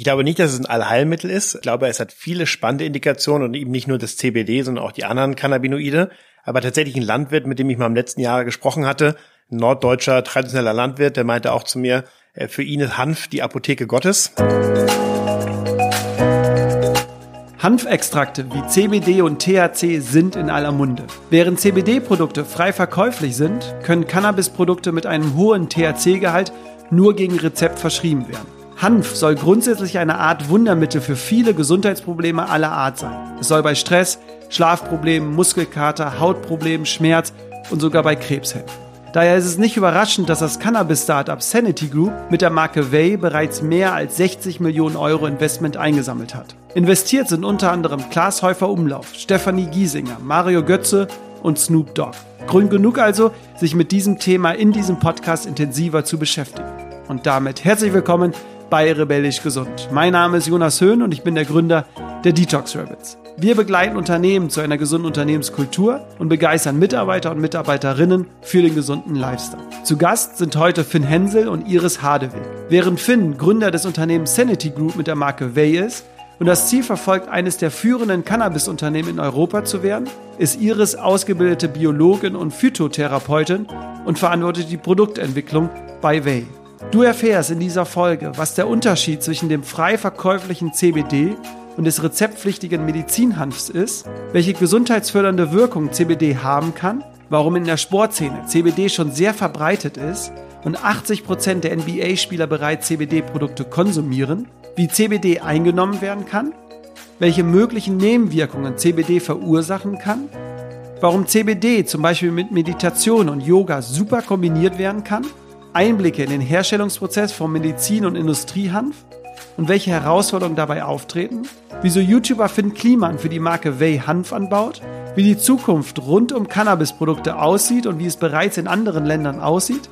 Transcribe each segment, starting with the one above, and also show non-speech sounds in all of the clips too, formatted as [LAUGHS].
Ich glaube nicht, dass es ein Allheilmittel ist. Ich glaube, es hat viele spannende Indikationen und eben nicht nur das CBD, sondern auch die anderen Cannabinoide. Aber tatsächlich ein Landwirt, mit dem ich mal im letzten Jahr gesprochen hatte, ein norddeutscher traditioneller Landwirt, der meinte auch zu mir, äh, für ihn ist Hanf die Apotheke Gottes. Hanfextrakte wie CBD und THC sind in aller Munde. Während CBD-Produkte frei verkäuflich sind, können Cannabis-Produkte mit einem hohen THC-Gehalt nur gegen Rezept verschrieben werden. Hanf soll grundsätzlich eine Art Wundermittel für viele Gesundheitsprobleme aller Art sein. Es soll bei Stress, Schlafproblemen, Muskelkater, Hautproblemen, Schmerz und sogar bei Krebs helfen. Daher ist es nicht überraschend, dass das Cannabis-Startup Sanity Group mit der Marke Way bereits mehr als 60 Millionen Euro Investment eingesammelt hat. Investiert sind unter anderem Klaas Häufer Umlauf, Stefanie Giesinger, Mario Götze und Snoop Dogg. Grund genug also, sich mit diesem Thema in diesem Podcast intensiver zu beschäftigen. Und damit herzlich willkommen bei Rebellisch Gesund. Mein Name ist Jonas Höhn und ich bin der Gründer der Detox Rabbits. Wir begleiten Unternehmen zu einer gesunden Unternehmenskultur und begeistern Mitarbeiter und Mitarbeiterinnen für den gesunden Lifestyle. Zu Gast sind heute Finn Hensel und Iris Hadeweg. Während Finn Gründer des Unternehmens Sanity Group mit der Marke Way ist und das Ziel verfolgt, eines der führenden Cannabis-Unternehmen in Europa zu werden, ist Iris ausgebildete Biologin und Phytotherapeutin und verantwortet die Produktentwicklung bei Way. Du erfährst in dieser Folge, was der Unterschied zwischen dem frei verkäuflichen CBD und des rezeptpflichtigen Medizinhanfs ist, welche gesundheitsfördernde Wirkung CBD haben kann, warum in der Sportszene CBD schon sehr verbreitet ist und 80% der NBA-Spieler bereits CBD-Produkte konsumieren, wie CBD eingenommen werden kann, welche möglichen Nebenwirkungen CBD verursachen kann, warum CBD zum Beispiel mit Meditation und Yoga super kombiniert werden kann, Einblicke in den Herstellungsprozess von Medizin- und Industriehanf und welche Herausforderungen dabei auftreten, wieso YouTuber Finn Kliman für die Marke Way Hanf anbaut, wie die Zukunft rund um Cannabisprodukte aussieht und wie es bereits in anderen Ländern aussieht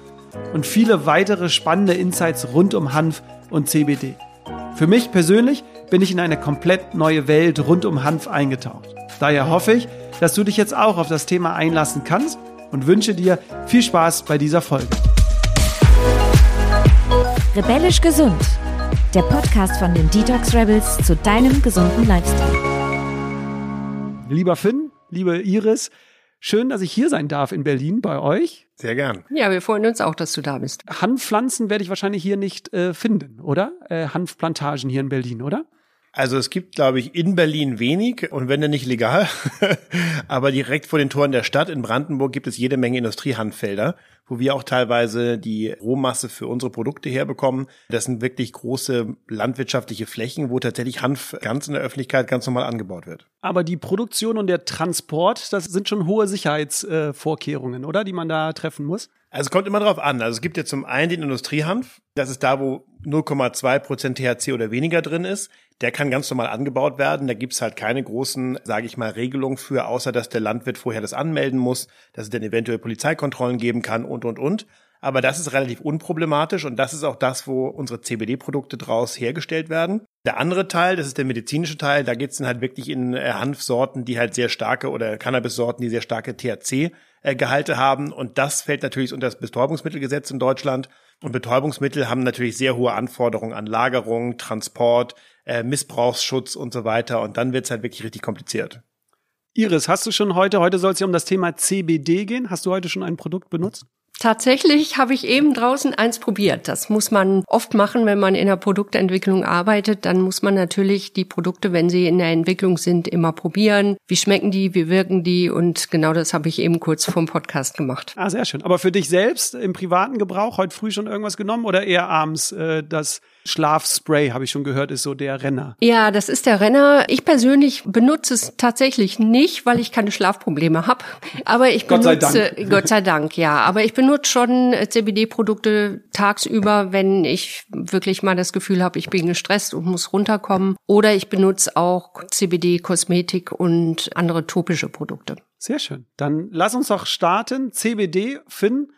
und viele weitere spannende Insights rund um Hanf und CBD. Für mich persönlich bin ich in eine komplett neue Welt rund um Hanf eingetaucht. Daher hoffe ich, dass du dich jetzt auch auf das Thema einlassen kannst und wünsche dir viel Spaß bei dieser Folge. Rebellisch gesund. Der Podcast von den Detox Rebels zu deinem gesunden Lifestyle. Lieber Finn, liebe Iris, schön, dass ich hier sein darf in Berlin bei euch. Sehr gern. Ja, wir freuen uns auch, dass du da bist. Hanfpflanzen werde ich wahrscheinlich hier nicht äh, finden, oder? Äh, Hanfplantagen hier in Berlin, oder? Also es gibt, glaube ich, in Berlin wenig und wenn dann nicht legal, [LAUGHS] aber direkt vor den Toren der Stadt in Brandenburg gibt es jede Menge Industriehandfelder, wo wir auch teilweise die Rohmasse für unsere Produkte herbekommen. Das sind wirklich große landwirtschaftliche Flächen, wo tatsächlich Hanf ganz in der Öffentlichkeit ganz normal angebaut wird. Aber die Produktion und der Transport, das sind schon hohe Sicherheitsvorkehrungen, oder, die man da treffen muss? Also es kommt immer drauf an. Also es gibt ja zum einen den Industriehanf. Das ist da, wo 0,2 Prozent THC oder weniger drin ist. Der kann ganz normal angebaut werden. Da gibt's halt keine großen, sage ich mal, Regelungen für, außer dass der Landwirt vorher das anmelden muss, dass es dann eventuell Polizeikontrollen geben kann und, und, und. Aber das ist relativ unproblematisch und das ist auch das, wo unsere CBD-Produkte draus hergestellt werden. Der andere Teil, das ist der medizinische Teil, da geht's dann halt wirklich in äh, Hanfsorten, die halt sehr starke oder Cannabis-Sorten, die sehr starke THC-Gehalte haben. Und das fällt natürlich unter das Betäubungsmittelgesetz in Deutschland. Und Betäubungsmittel haben natürlich sehr hohe Anforderungen an Lagerung, Transport, äh, Missbrauchsschutz und so weiter. Und dann wird's halt wirklich richtig kompliziert. Iris, hast du schon heute, heute soll es ja um das Thema CBD gehen. Hast du heute schon ein Produkt benutzt? Tatsächlich habe ich eben draußen eins probiert. Das muss man oft machen, wenn man in der Produktentwicklung arbeitet. Dann muss man natürlich die Produkte, wenn sie in der Entwicklung sind, immer probieren. Wie schmecken die, wie wirken die? Und genau das habe ich eben kurz vom Podcast gemacht. Ah, sehr schön. Aber für dich selbst im privaten Gebrauch heute früh schon irgendwas genommen oder eher abends äh, das Schlafspray, habe ich schon gehört, ist so der Renner. Ja, das ist der Renner. Ich persönlich benutze es tatsächlich nicht, weil ich keine Schlafprobleme habe. Aber ich Gott sei benutze, Dank. Gott sei Dank, ja. Aber ich benutze schon CBD-Produkte tagsüber, wenn ich wirklich mal das Gefühl habe, ich bin gestresst und muss runterkommen. Oder ich benutze auch CBD-Kosmetik und andere topische Produkte. Sehr schön. Dann lass uns doch starten. CBD, Finn,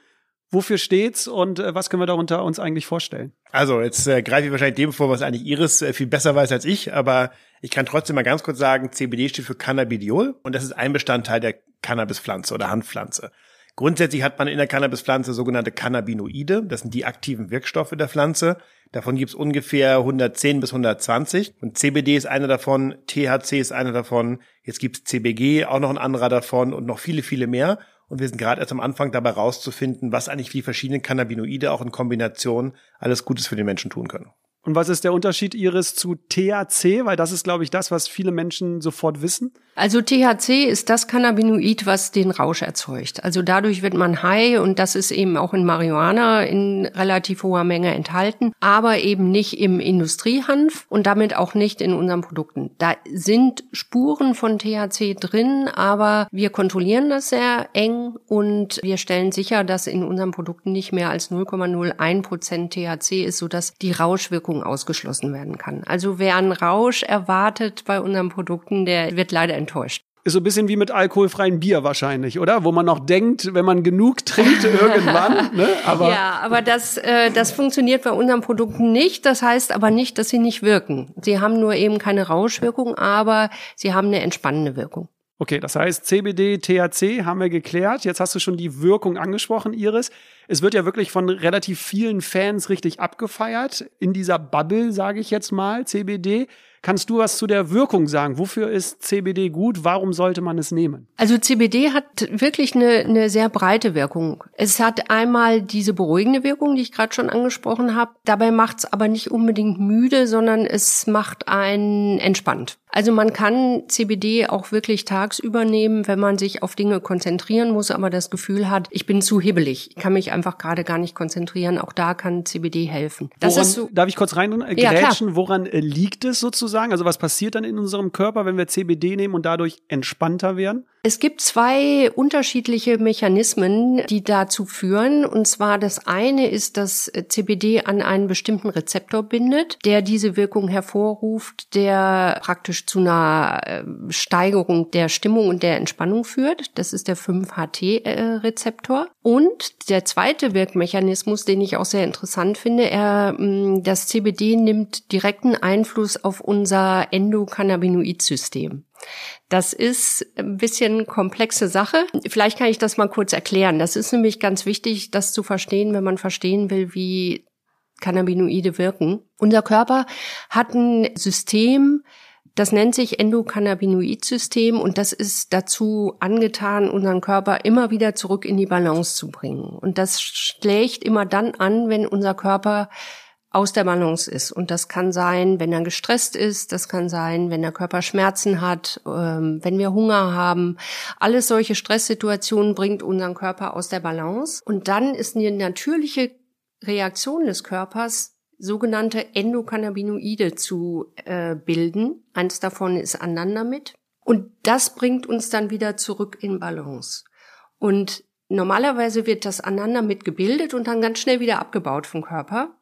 wofür steht's und äh, was können wir darunter uns eigentlich vorstellen? Also, jetzt äh, greife ich wahrscheinlich dem vor, was eigentlich Iris äh, viel besser weiß als ich, aber ich kann trotzdem mal ganz kurz sagen, CBD steht für Cannabidiol und das ist ein Bestandteil der Cannabispflanze oder Hanfpflanze. Grundsätzlich hat man in der Cannabispflanze sogenannte Cannabinoide, das sind die aktiven Wirkstoffe der Pflanze. Davon gibt's ungefähr 110 bis 120. Und CBD ist einer davon, THC ist einer davon, jetzt gibt's CBG, auch noch ein anderer davon und noch viele, viele mehr. Und wir sind gerade erst am Anfang dabei rauszufinden, was eigentlich die verschiedenen Cannabinoide auch in Kombination alles Gutes für den Menschen tun können. Und was ist der Unterschied Ihres zu THC? Weil das ist, glaube ich, das, was viele Menschen sofort wissen. Also THC ist das Cannabinoid, was den Rausch erzeugt. Also dadurch wird man high und das ist eben auch in Marihuana in relativ hoher Menge enthalten, aber eben nicht im Industriehanf und damit auch nicht in unseren Produkten. Da sind Spuren von THC drin, aber wir kontrollieren das sehr eng und wir stellen sicher, dass in unseren Produkten nicht mehr als 0,01 Prozent THC ist, sodass die Rauschwirkung ausgeschlossen werden kann. Also wer einen Rausch erwartet bei unseren Produkten, der wird leider enttäuscht. Ist so ein bisschen wie mit alkoholfreiem Bier wahrscheinlich, oder? Wo man noch denkt, wenn man genug trinkt [LAUGHS] irgendwann. Ne? Aber ja, aber das, äh, das funktioniert bei unseren Produkten nicht. Das heißt aber nicht, dass sie nicht wirken. Sie haben nur eben keine Rauschwirkung, aber sie haben eine entspannende Wirkung. Okay, das heißt CBD, THC haben wir geklärt. Jetzt hast du schon die Wirkung angesprochen, Iris. Es wird ja wirklich von relativ vielen Fans richtig abgefeiert in dieser Bubble, sage ich jetzt mal, CBD. Kannst du was zu der Wirkung sagen? Wofür ist CBD gut? Warum sollte man es nehmen? Also CBD hat wirklich eine, eine sehr breite Wirkung. Es hat einmal diese beruhigende Wirkung, die ich gerade schon angesprochen habe. Dabei macht es aber nicht unbedingt müde, sondern es macht einen entspannt. Also man kann CBD auch wirklich tagsüber nehmen, wenn man sich auf Dinge konzentrieren muss, aber das Gefühl hat, ich bin zu hibbelig, ich kann mich einfach gerade gar nicht konzentrieren. Auch da kann CBD helfen. Das woran, ist so, darf ich kurz rein äh, grätschen? Ja, woran äh, liegt es sozusagen? Also was passiert dann in unserem Körper, wenn wir CBD nehmen und dadurch entspannter werden? Es gibt zwei unterschiedliche Mechanismen, die dazu führen. Und zwar das eine ist, dass CBD an einen bestimmten Rezeptor bindet, der diese Wirkung hervorruft, der praktisch zu einer äh, Steigerung der Stimmung und der Entspannung führt. Das ist der 5-HT-Rezeptor. Und der zweite Wirkmechanismus, den ich auch sehr interessant finde, er, mm, das CBD nimmt direkten Einfluss auf unser Endokannabinoid-System. Das ist ein bisschen komplexe Sache. Vielleicht kann ich das mal kurz erklären. Das ist nämlich ganz wichtig, das zu verstehen, wenn man verstehen will, wie Cannabinoide wirken. Unser Körper hat ein System, das nennt sich Endokannabinoid-System und das ist dazu angetan, unseren Körper immer wieder zurück in die Balance zu bringen. Und das schlägt immer dann an, wenn unser Körper aus der Balance ist. Und das kann sein, wenn er gestresst ist, das kann sein, wenn der Körper Schmerzen hat, ähm, wenn wir Hunger haben. Alles solche Stresssituationen bringt unseren Körper aus der Balance. Und dann ist eine natürliche Reaktion des Körpers, sogenannte Endokannabinoide zu äh, bilden. Eins davon ist Anandamid. Und das bringt uns dann wieder zurück in Balance. Und normalerweise wird das Anandamid gebildet und dann ganz schnell wieder abgebaut vom Körper.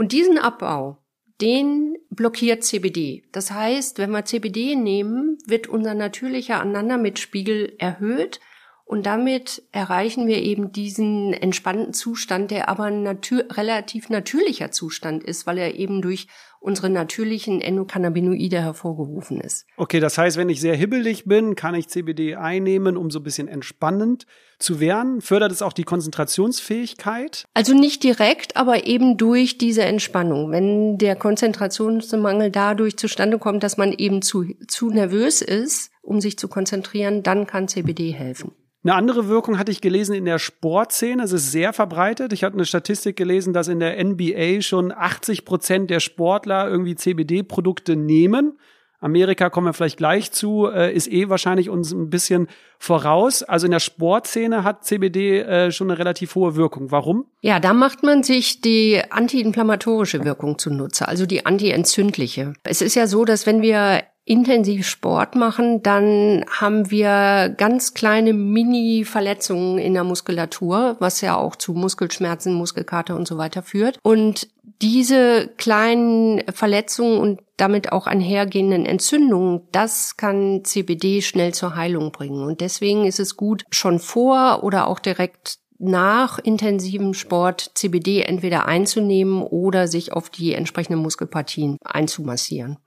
Und diesen Abbau, den blockiert CBD. Das heißt, wenn wir CBD nehmen, wird unser natürlicher Anandamid-Spiegel erhöht und damit erreichen wir eben diesen entspannten Zustand, der aber ein natür relativ natürlicher Zustand ist, weil er eben durch unsere natürlichen Endokannabinoide hervorgerufen ist. Okay, das heißt, wenn ich sehr hibbelig bin, kann ich CBD einnehmen, um so ein bisschen entspannend zu werden. Fördert es auch die Konzentrationsfähigkeit? Also nicht direkt, aber eben durch diese Entspannung. Wenn der Konzentrationsmangel dadurch zustande kommt, dass man eben zu, zu nervös ist, um sich zu konzentrieren, dann kann CBD helfen. Eine andere Wirkung hatte ich gelesen in der Sportszene. Es ist sehr verbreitet. Ich hatte eine Statistik gelesen, dass in der NBA schon 80 Prozent der Sportler irgendwie CBD-Produkte nehmen. Amerika kommen wir vielleicht gleich zu, äh, ist eh wahrscheinlich uns ein bisschen voraus. Also in der Sportszene hat CBD äh, schon eine relativ hohe Wirkung. Warum? Ja, da macht man sich die antiinflammatorische Wirkung zunutze, also die antientzündliche. Es ist ja so, dass wenn wir intensiv Sport machen, dann haben wir ganz kleine Mini-Verletzungen in der Muskulatur, was ja auch zu Muskelschmerzen, Muskelkater und so weiter führt. Und diese kleinen Verletzungen und damit auch einhergehenden Entzündungen, das kann CBD schnell zur Heilung bringen. Und deswegen ist es gut, schon vor oder auch direkt nach intensivem Sport CBD entweder einzunehmen oder sich auf die entsprechenden Muskelpartien einzumassieren.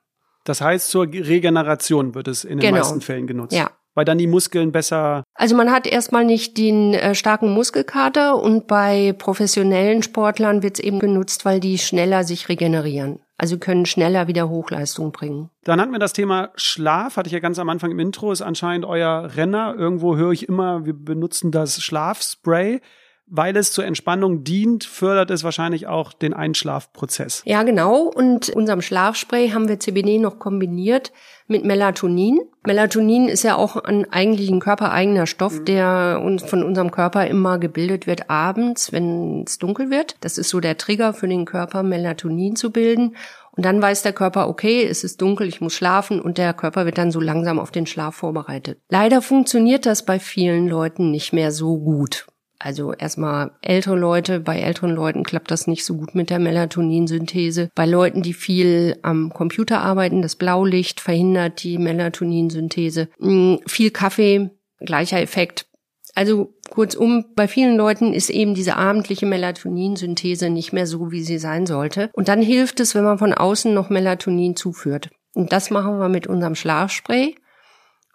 Das heißt, zur Regeneration wird es in den genau. meisten Fällen genutzt. Ja. weil dann die Muskeln besser. Also man hat erstmal nicht den äh, starken Muskelkater und bei professionellen Sportlern wird es eben genutzt, weil die schneller sich regenerieren. Also können schneller wieder Hochleistung bringen. Dann hatten wir das Thema Schlaf, hatte ich ja ganz am Anfang im Intro, ist anscheinend euer Renner. Irgendwo höre ich immer, wir benutzen das Schlafspray weil es zur Entspannung dient, fördert es wahrscheinlich auch den Einschlafprozess. Ja, genau. Und unserem Schlafspray haben wir CBD noch kombiniert mit Melatonin. Melatonin ist ja auch ein eigentlich ein körpereigener Stoff, mhm. der uns von unserem Körper immer gebildet wird abends, wenn es dunkel wird. Das ist so der Trigger für den Körper, Melatonin zu bilden. Und dann weiß der Körper, okay, es ist dunkel, ich muss schlafen und der Körper wird dann so langsam auf den Schlaf vorbereitet. Leider funktioniert das bei vielen Leuten nicht mehr so gut. Also erstmal ältere Leute, bei älteren Leuten klappt das nicht so gut mit der Melatoninsynthese. Bei Leuten, die viel am Computer arbeiten, das Blaulicht verhindert die Melatoninsynthese. Mm, viel Kaffee, gleicher Effekt. Also kurzum, bei vielen Leuten ist eben diese abendliche Melatoninsynthese nicht mehr so, wie sie sein sollte. Und dann hilft es, wenn man von außen noch Melatonin zuführt. Und das machen wir mit unserem Schlafspray.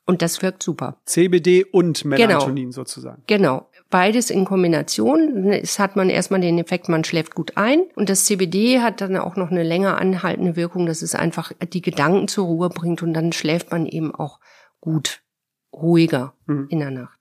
Und das wirkt super. CBD und Melatonin genau. sozusagen. Genau beides in Kombination. Es hat man erstmal den Effekt, man schläft gut ein. Und das CBD hat dann auch noch eine länger anhaltende Wirkung, dass es einfach die Gedanken zur Ruhe bringt und dann schläft man eben auch gut, ruhiger mhm. in der Nacht.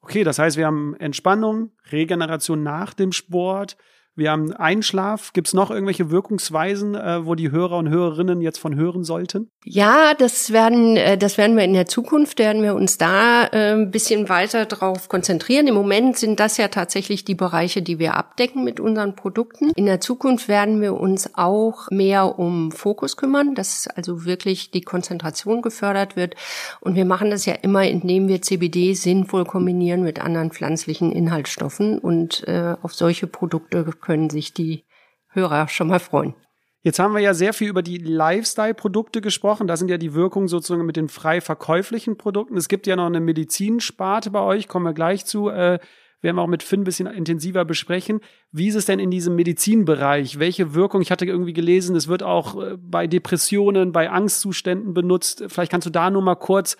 Okay, das heißt, wir haben Entspannung, Regeneration nach dem Sport, wir haben Einschlaf. Gibt es noch irgendwelche Wirkungsweisen, äh, wo die Hörer und Hörerinnen jetzt von hören sollten? Ja, das werden, äh, das werden wir in der Zukunft, werden wir uns da äh, ein bisschen weiter drauf konzentrieren. Im Moment sind das ja tatsächlich die Bereiche, die wir abdecken mit unseren Produkten. In der Zukunft werden wir uns auch mehr um Fokus kümmern, dass also wirklich die Konzentration gefördert wird. Und wir machen das ja immer, indem wir CBD sinnvoll kombinieren mit anderen pflanzlichen Inhaltsstoffen und äh, auf solche Produkte können sich die Hörer schon mal freuen. Jetzt haben wir ja sehr viel über die Lifestyle-Produkte gesprochen. Da sind ja die Wirkungen sozusagen mit den frei verkäuflichen Produkten. Es gibt ja noch eine Medizinsparte bei euch, kommen wir gleich zu. Äh, werden wir auch mit Finn ein bisschen intensiver besprechen. Wie ist es denn in diesem Medizinbereich? Welche Wirkung? Ich hatte irgendwie gelesen, es wird auch äh, bei Depressionen, bei Angstzuständen benutzt. Vielleicht kannst du da nur mal kurz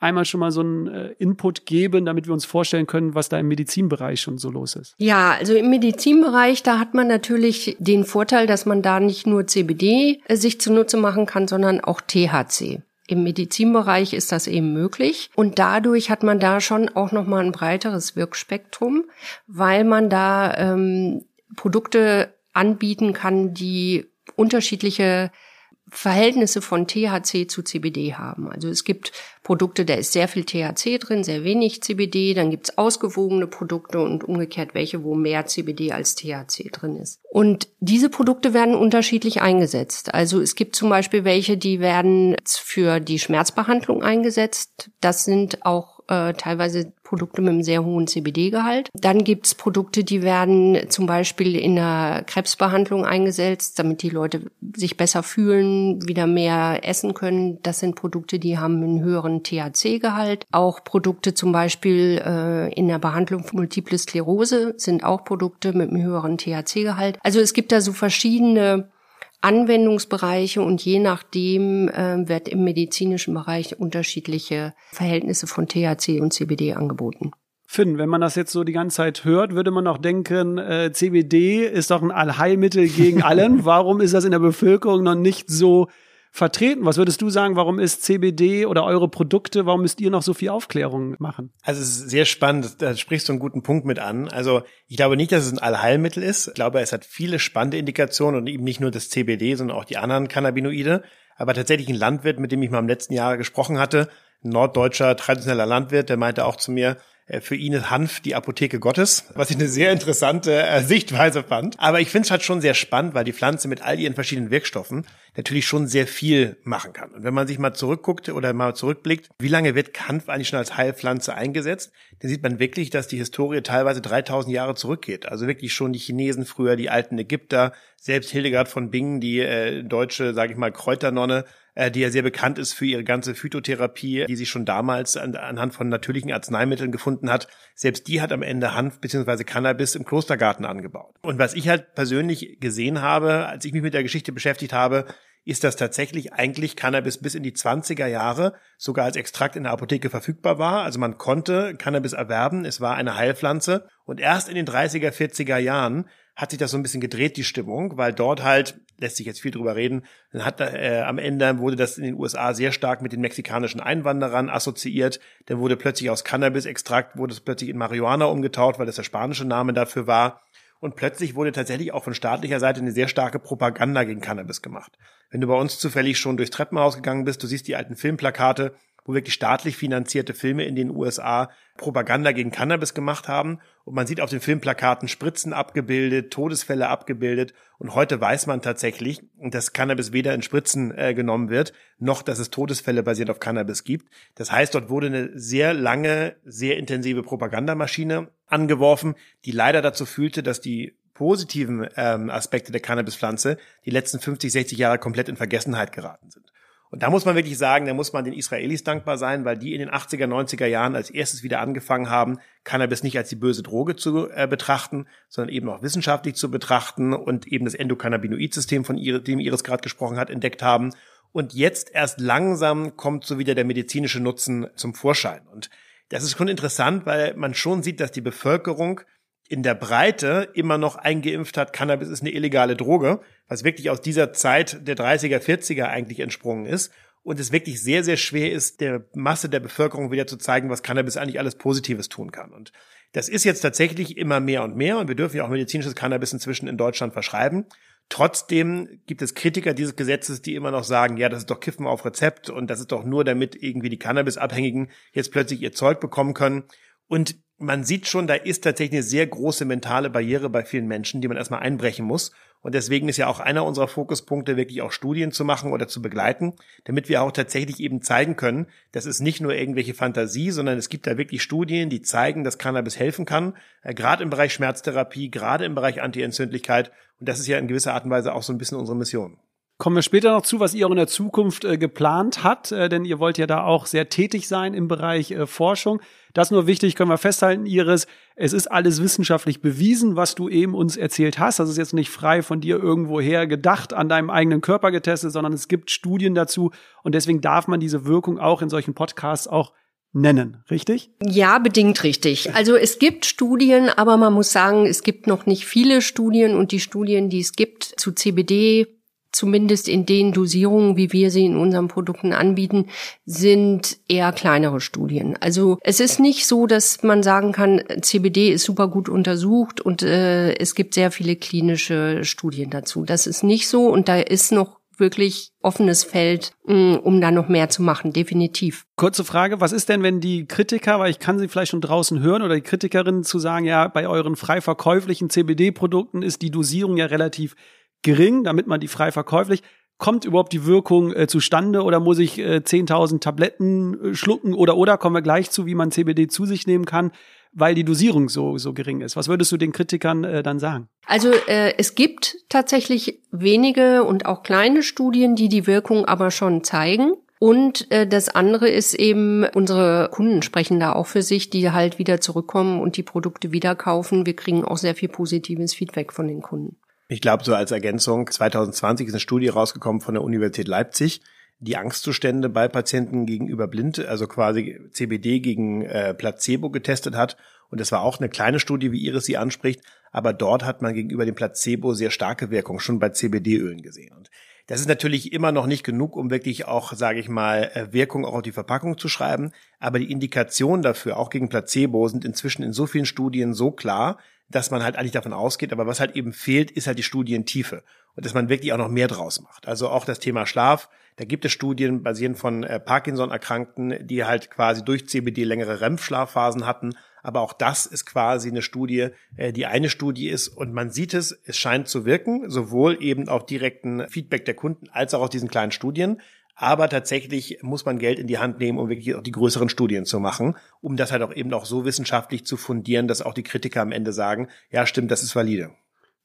einmal schon mal so einen äh, Input geben, damit wir uns vorstellen können, was da im Medizinbereich schon so los ist? Ja, also im Medizinbereich, da hat man natürlich den Vorteil, dass man da nicht nur CBD äh, sich zunutze machen kann, sondern auch THC. Im Medizinbereich ist das eben möglich und dadurch hat man da schon auch noch mal ein breiteres Wirkspektrum, weil man da ähm, Produkte anbieten kann, die unterschiedliche Verhältnisse von THC zu CBD haben. Also es gibt Produkte, da ist sehr viel THC drin, sehr wenig CBD. Dann gibt's ausgewogene Produkte und umgekehrt welche, wo mehr CBD als THC drin ist. Und diese Produkte werden unterschiedlich eingesetzt. Also es gibt zum Beispiel welche, die werden für die Schmerzbehandlung eingesetzt. Das sind auch äh, teilweise Produkte mit einem sehr hohen CBD-Gehalt. Dann gibt's Produkte, die werden zum Beispiel in der Krebsbehandlung eingesetzt, damit die Leute sich besser fühlen, wieder mehr essen können. Das sind Produkte, die haben einen höheren THC-Gehalt. Auch Produkte zum Beispiel äh, in der Behandlung von Multiple Sklerose sind auch Produkte mit einem höheren THC-Gehalt. Also es gibt da so verschiedene Anwendungsbereiche und je nachdem äh, wird im medizinischen Bereich unterschiedliche Verhältnisse von THC und CBD angeboten. Finn, wenn man das jetzt so die ganze Zeit hört, würde man auch denken, äh, CBD ist doch ein Allheilmittel gegen [LAUGHS] allen. Warum ist das in der Bevölkerung noch nicht so vertreten. Was würdest du sagen, warum ist CBD oder eure Produkte, warum müsst ihr noch so viel Aufklärung machen? Also es ist sehr spannend, da sprichst du einen guten Punkt mit an. Also ich glaube nicht, dass es ein Allheilmittel ist. Ich glaube, es hat viele spannende Indikationen und eben nicht nur das CBD, sondern auch die anderen Cannabinoide. Aber tatsächlich ein Landwirt, mit dem ich mal im letzten Jahr gesprochen hatte, ein norddeutscher traditioneller Landwirt, der meinte auch zu mir, für ihn ist Hanf die Apotheke Gottes, was ich eine sehr interessante äh, Sichtweise fand. Aber ich finde es halt schon sehr spannend, weil die Pflanze mit all ihren verschiedenen Wirkstoffen natürlich schon sehr viel machen kann. Und wenn man sich mal zurückguckt oder mal zurückblickt, wie lange wird Hanf eigentlich schon als Heilpflanze eingesetzt, dann sieht man wirklich, dass die Historie teilweise 3000 Jahre zurückgeht. Also wirklich schon die Chinesen früher, die alten Ägypter, selbst Hildegard von Bingen, die äh, deutsche, sage ich mal, Kräuternonne, äh, die ja sehr bekannt ist für ihre ganze Phytotherapie, die sie schon damals an, anhand von natürlichen Arzneimitteln gefunden hat. Selbst die hat am Ende Hanf bzw. Cannabis im Klostergarten angebaut. Und was ich halt persönlich gesehen habe, als ich mich mit der Geschichte beschäftigt habe, ist, dass tatsächlich eigentlich Cannabis bis in die 20er Jahre sogar als Extrakt in der Apotheke verfügbar war. Also man konnte Cannabis erwerben, es war eine Heilpflanze. Und erst in den 30er, 40er Jahren hat sich das so ein bisschen gedreht, die Stimmung, weil dort halt, lässt sich jetzt viel drüber reden, dann hat äh, am Ende wurde das in den USA sehr stark mit den mexikanischen Einwanderern assoziiert. Dann wurde plötzlich aus Cannabis-Extrakt, wurde es plötzlich in Marihuana umgetaucht, weil das der spanische Name dafür war. Und plötzlich wurde tatsächlich auch von staatlicher Seite eine sehr starke Propaganda gegen Cannabis gemacht. Wenn du bei uns zufällig schon durchs Treppenhaus gegangen bist, du siehst die alten Filmplakate, wo wirklich staatlich finanzierte Filme in den USA Propaganda gegen Cannabis gemacht haben. Und man sieht auf den Filmplakaten Spritzen abgebildet, Todesfälle abgebildet. Und heute weiß man tatsächlich, dass Cannabis weder in Spritzen äh, genommen wird, noch dass es Todesfälle basierend auf Cannabis gibt. Das heißt, dort wurde eine sehr lange, sehr intensive Propagandamaschine angeworfen, die leider dazu führte, dass die positiven ähm, Aspekte der Cannabispflanze die letzten 50, 60 Jahre komplett in Vergessenheit geraten sind. Und da muss man wirklich sagen, da muss man den Israelis dankbar sein, weil die in den 80er, 90er Jahren als erstes wieder angefangen haben, Cannabis nicht als die böse Droge zu äh, betrachten, sondern eben auch wissenschaftlich zu betrachten und eben das Endokannabinoid-System, von ihr, dem Iris gerade gesprochen hat, entdeckt haben. Und jetzt erst langsam kommt so wieder der medizinische Nutzen zum Vorschein. Und das ist schon interessant, weil man schon sieht, dass die Bevölkerung in der Breite immer noch eingeimpft hat, Cannabis ist eine illegale Droge, was wirklich aus dieser Zeit der 30er, 40er eigentlich entsprungen ist. Und es wirklich sehr, sehr schwer ist, der Masse der Bevölkerung wieder zu zeigen, was Cannabis eigentlich alles Positives tun kann. Und das ist jetzt tatsächlich immer mehr und mehr. Und wir dürfen ja auch medizinisches Cannabis inzwischen in Deutschland verschreiben. Trotzdem gibt es Kritiker dieses Gesetzes, die immer noch sagen, ja, das ist doch Kiffen auf Rezept und das ist doch nur, damit irgendwie die Cannabisabhängigen jetzt plötzlich ihr Zeug bekommen können. Und man sieht schon, da ist tatsächlich eine sehr große mentale Barriere bei vielen Menschen, die man erstmal einbrechen muss. Und deswegen ist ja auch einer unserer Fokuspunkte, wirklich auch Studien zu machen oder zu begleiten, damit wir auch tatsächlich eben zeigen können, das ist nicht nur irgendwelche Fantasie, sondern es gibt da wirklich Studien, die zeigen, dass Cannabis helfen kann, äh, gerade im Bereich Schmerztherapie, gerade im Bereich Antientzündlichkeit. Und das ist ja in gewisser Art und Weise auch so ein bisschen unsere Mission. Kommen wir später noch zu, was ihr auch in der Zukunft äh, geplant habt, äh, denn ihr wollt ja da auch sehr tätig sein im Bereich äh, Forschung. Das nur wichtig, können wir festhalten, Iris. Es ist alles wissenschaftlich bewiesen, was du eben uns erzählt hast. Das ist jetzt nicht frei von dir irgendwoher gedacht, an deinem eigenen Körper getestet, sondern es gibt Studien dazu. Und deswegen darf man diese Wirkung auch in solchen Podcasts auch nennen, richtig? Ja, bedingt richtig. Also es gibt Studien, aber man muss sagen, es gibt noch nicht viele Studien und die Studien, die es gibt zu CBD zumindest in den Dosierungen, wie wir sie in unseren Produkten anbieten, sind eher kleinere Studien. Also es ist nicht so, dass man sagen kann, CBD ist super gut untersucht und äh, es gibt sehr viele klinische Studien dazu. Das ist nicht so und da ist noch wirklich offenes Feld, mm, um da noch mehr zu machen, definitiv. Kurze Frage, was ist denn, wenn die Kritiker, weil ich kann sie vielleicht schon draußen hören, oder die Kritikerinnen zu sagen, ja, bei euren frei verkäuflichen CBD-Produkten ist die Dosierung ja relativ gering, damit man die frei verkäuflich. Kommt überhaupt die Wirkung äh, zustande oder muss ich äh, 10.000 Tabletten äh, schlucken oder oder kommen wir gleich zu, wie man CBD zu sich nehmen kann, weil die Dosierung so so gering ist? Was würdest du den Kritikern äh, dann sagen? Also äh, es gibt tatsächlich wenige und auch kleine Studien, die die Wirkung aber schon zeigen. Und äh, das andere ist eben, unsere Kunden sprechen da auch für sich, die halt wieder zurückkommen und die Produkte wieder kaufen. Wir kriegen auch sehr viel positives Feedback von den Kunden. Ich glaube, so als Ergänzung, 2020 ist eine Studie rausgekommen von der Universität Leipzig, die Angstzustände bei Patienten gegenüber blind, also quasi CBD gegen äh, Placebo getestet hat. Und das war auch eine kleine Studie, wie Iris sie anspricht, aber dort hat man gegenüber dem Placebo sehr starke Wirkung schon bei CBD-Ölen gesehen. Und das ist natürlich immer noch nicht genug, um wirklich auch, sage ich mal, äh, Wirkung auch auf die Verpackung zu schreiben. Aber die Indikationen dafür, auch gegen Placebo, sind inzwischen in so vielen Studien so klar, dass man halt eigentlich davon ausgeht. Aber was halt eben fehlt, ist halt die Studientiefe und dass man wirklich auch noch mehr draus macht. Also auch das Thema Schlaf. Da gibt es Studien basierend von äh, Parkinson-Erkrankten, die halt quasi durch CBD längere REM-Schlafphasen hatten. Aber auch das ist quasi eine Studie, äh, die eine Studie ist. Und man sieht es, es scheint zu wirken, sowohl eben auf direkten Feedback der Kunden als auch auf diesen kleinen Studien. Aber tatsächlich muss man Geld in die Hand nehmen, um wirklich auch die größeren Studien zu machen, um das halt auch eben auch so wissenschaftlich zu fundieren, dass auch die Kritiker am Ende sagen, ja stimmt, das ist valide.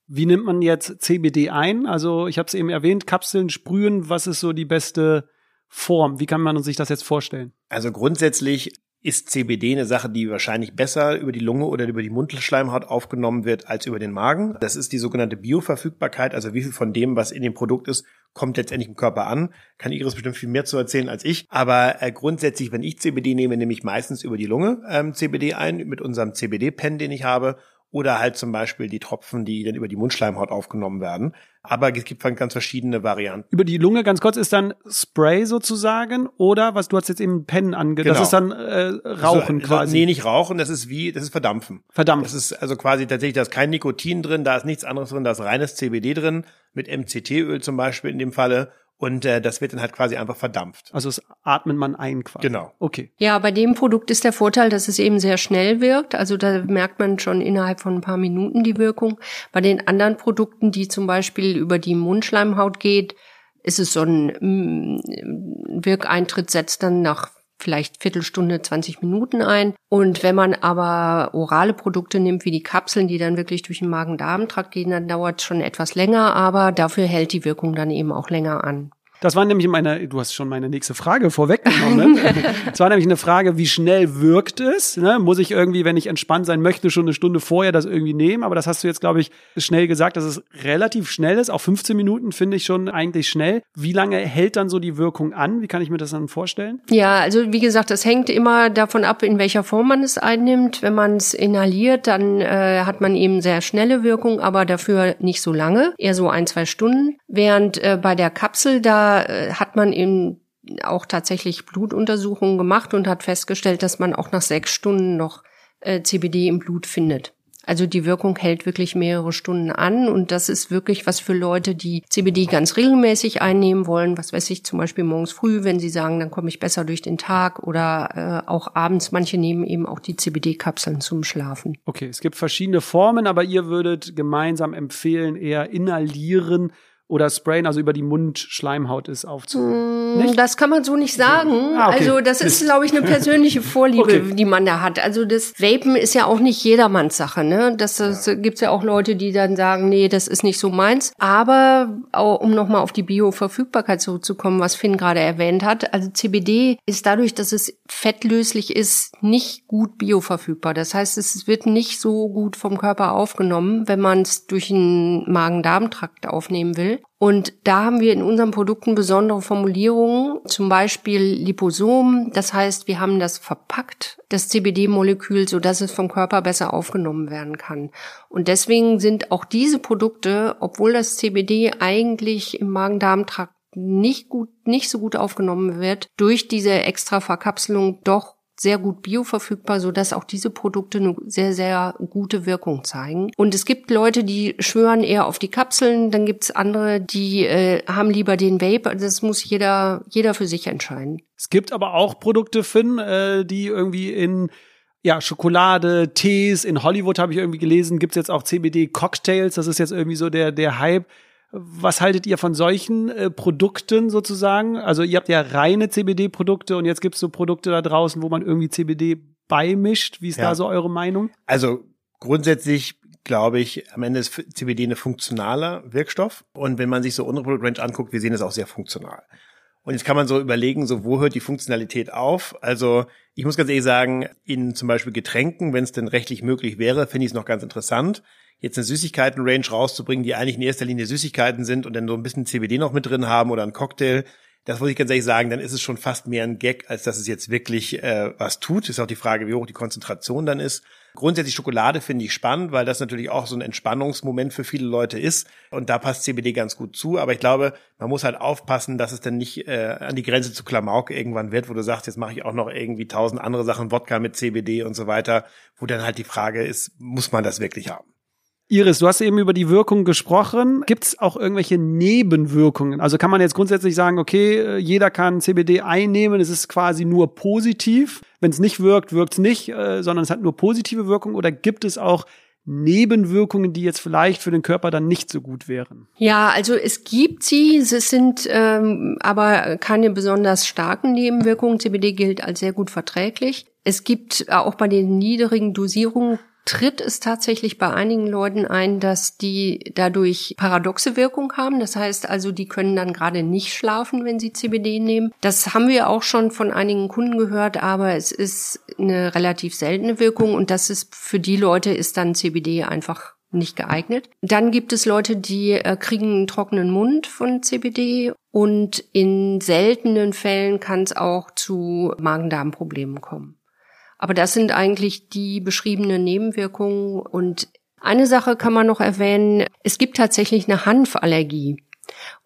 Wie nimmt man jetzt CBD ein? Also ich habe es eben erwähnt, Kapseln sprühen, was ist so die beste Form? Wie kann man sich das jetzt vorstellen? Also grundsätzlich ist CBD eine Sache, die wahrscheinlich besser über die Lunge oder über die Mundschleimhaut aufgenommen wird als über den Magen. Das ist die sogenannte Bioverfügbarkeit, also wie viel von dem, was in dem Produkt ist, kommt letztendlich im Körper an. Kann Iris bestimmt viel mehr zu erzählen als ich. Aber äh, grundsätzlich, wenn ich CBD nehme, nehme ich meistens über die Lunge ähm, CBD ein, mit unserem CBD-Pen, den ich habe oder halt zum Beispiel die Tropfen, die dann über die Mundschleimhaut aufgenommen werden. Aber es gibt ganz verschiedene Varianten. Über die Lunge ganz kurz ist dann Spray sozusagen oder was du hast jetzt eben Pen ange, genau. das ist dann äh, Rauchen so, quasi. Nee, nicht Rauchen, das ist wie, das ist Verdampfen. Verdampfen. Das ist also quasi tatsächlich, da ist kein Nikotin drin, da ist nichts anderes drin, da ist reines CBD drin, mit MCT-Öl zum Beispiel in dem Falle und äh, das wird dann halt quasi einfach verdampft. Also es atmet man ein quasi. Genau. Okay. Ja, bei dem Produkt ist der Vorteil, dass es eben sehr schnell wirkt. Also da merkt man schon innerhalb von ein paar Minuten die Wirkung. Bei den anderen Produkten, die zum Beispiel über die Mundschleimhaut geht, ist es so ein mm, Wirkeintritt setzt dann nach vielleicht Viertelstunde, 20 Minuten ein. Und wenn man aber orale Produkte nimmt, wie die Kapseln, die dann wirklich durch den Magen-Darm-Trakt gehen, dann dauert es schon etwas länger, aber dafür hält die Wirkung dann eben auch länger an. Das war nämlich meine, du hast schon meine nächste Frage vorweggenommen. Ne? [LAUGHS] Es war nämlich eine Frage, wie schnell wirkt es? Ne? Muss ich irgendwie, wenn ich entspannt sein möchte, schon eine Stunde vorher das irgendwie nehmen? Aber das hast du jetzt, glaube ich, schnell gesagt, dass es relativ schnell ist. Auch 15 Minuten finde ich schon eigentlich schnell. Wie lange hält dann so die Wirkung an? Wie kann ich mir das dann vorstellen? Ja, also wie gesagt, das hängt immer davon ab, in welcher Form man es einnimmt. Wenn man es inhaliert, dann äh, hat man eben sehr schnelle Wirkung, aber dafür nicht so lange, eher so ein, zwei Stunden. Während äh, bei der Kapsel da äh, hat man eben auch tatsächlich Blutuntersuchungen gemacht und hat festgestellt, dass man auch nach sechs Stunden noch äh, CBD im Blut findet. Also die Wirkung hält wirklich mehrere Stunden an und das ist wirklich was für Leute, die CBD ganz regelmäßig einnehmen wollen. Was weiß ich, zum Beispiel morgens früh, wenn sie sagen, dann komme ich besser durch den Tag oder äh, auch abends. Manche nehmen eben auch die CBD-Kapseln zum Schlafen. Okay, es gibt verschiedene Formen, aber ihr würdet gemeinsam empfehlen, eher inhalieren oder sprayen, also über die Mundschleimhaut ist aufzunehmen. Mm, das kann man so nicht sagen. Ah, okay. Also das ist, glaube ich, eine persönliche [LAUGHS] Vorliebe, okay. die man da hat. Also das Vapen ist ja auch nicht jedermanns Sache. Ne? Das, das ja. gibt's ja auch Leute, die dann sagen, nee, das ist nicht so meins. Aber auch, um nochmal auf die Bioverfügbarkeit zurückzukommen, was Finn gerade erwähnt hat, also CBD ist dadurch, dass es fettlöslich ist, nicht gut bioverfügbar. Das heißt, es wird nicht so gut vom Körper aufgenommen, wenn man es durch den Magen-Darm-Trakt aufnehmen will. Und da haben wir in unseren Produkten besondere Formulierungen, zum Beispiel Liposom. Das heißt, wir haben das verpackt, das CBD-Molekül, so dass es vom Körper besser aufgenommen werden kann. Und deswegen sind auch diese Produkte, obwohl das CBD eigentlich im Magen-Darm-Trakt nicht gut, nicht so gut aufgenommen wird, durch diese extra Verkapselung doch sehr gut bioverfügbar, so dass auch diese Produkte eine sehr, sehr gute Wirkung zeigen. Und es gibt Leute, die schwören eher auf die Kapseln, dann gibt's andere, die äh, haben lieber den Vape. Das muss jeder, jeder für sich entscheiden. Es gibt aber auch Produkte, Finn, äh, die irgendwie in ja, Schokolade, Tees, in Hollywood habe ich irgendwie gelesen, gibt's jetzt auch CBD-Cocktails, das ist jetzt irgendwie so der, der Hype. Was haltet ihr von solchen äh, Produkten sozusagen? Also ihr habt ja reine CBD-Produkte und jetzt gibt es so Produkte da draußen, wo man irgendwie CBD beimischt. Wie ist ja. da so eure Meinung? Also grundsätzlich glaube ich, am Ende ist CBD eine funktionaler Wirkstoff. Und wenn man sich so unsere Produktrange anguckt, wir sehen es auch sehr funktional. Und jetzt kann man so überlegen, so wo hört die Funktionalität auf? Also ich muss ganz ehrlich sagen, in zum Beispiel Getränken, wenn es denn rechtlich möglich wäre, finde ich es noch ganz interessant jetzt eine Süßigkeiten-Range rauszubringen, die eigentlich in erster Linie Süßigkeiten sind und dann so ein bisschen CBD noch mit drin haben oder ein Cocktail, das muss ich ganz ehrlich sagen, dann ist es schon fast mehr ein Gag, als dass es jetzt wirklich äh, was tut. Ist auch die Frage, wie hoch die Konzentration dann ist. Grundsätzlich Schokolade finde ich spannend, weil das natürlich auch so ein Entspannungsmoment für viele Leute ist. Und da passt CBD ganz gut zu. Aber ich glaube, man muss halt aufpassen, dass es dann nicht äh, an die Grenze zu Klamauk irgendwann wird, wo du sagst, jetzt mache ich auch noch irgendwie tausend andere Sachen, Wodka mit CBD und so weiter, wo dann halt die Frage ist, muss man das wirklich haben? Iris, du hast eben über die Wirkung gesprochen. Gibt es auch irgendwelche Nebenwirkungen? Also kann man jetzt grundsätzlich sagen, okay, äh, jeder kann CBD einnehmen, es ist quasi nur positiv. Wenn es nicht wirkt, wirkt es nicht, äh, sondern es hat nur positive Wirkung. Oder gibt es auch Nebenwirkungen, die jetzt vielleicht für den Körper dann nicht so gut wären? Ja, also es gibt sie, es sind ähm, aber keine besonders starken Nebenwirkungen. CBD gilt als sehr gut verträglich. Es gibt auch bei den niedrigen Dosierungen tritt es tatsächlich bei einigen Leuten ein, dass die dadurch paradoxe Wirkung haben. Das heißt also, die können dann gerade nicht schlafen, wenn sie CBD nehmen. Das haben wir auch schon von einigen Kunden gehört, aber es ist eine relativ seltene Wirkung und das ist für die Leute ist dann CBD einfach nicht geeignet. Dann gibt es Leute, die äh, kriegen einen trockenen Mund von CBD und in seltenen Fällen kann es auch zu Magen-Darm-Problemen kommen. Aber das sind eigentlich die beschriebenen Nebenwirkungen. Und eine Sache kann man noch erwähnen. Es gibt tatsächlich eine Hanfallergie.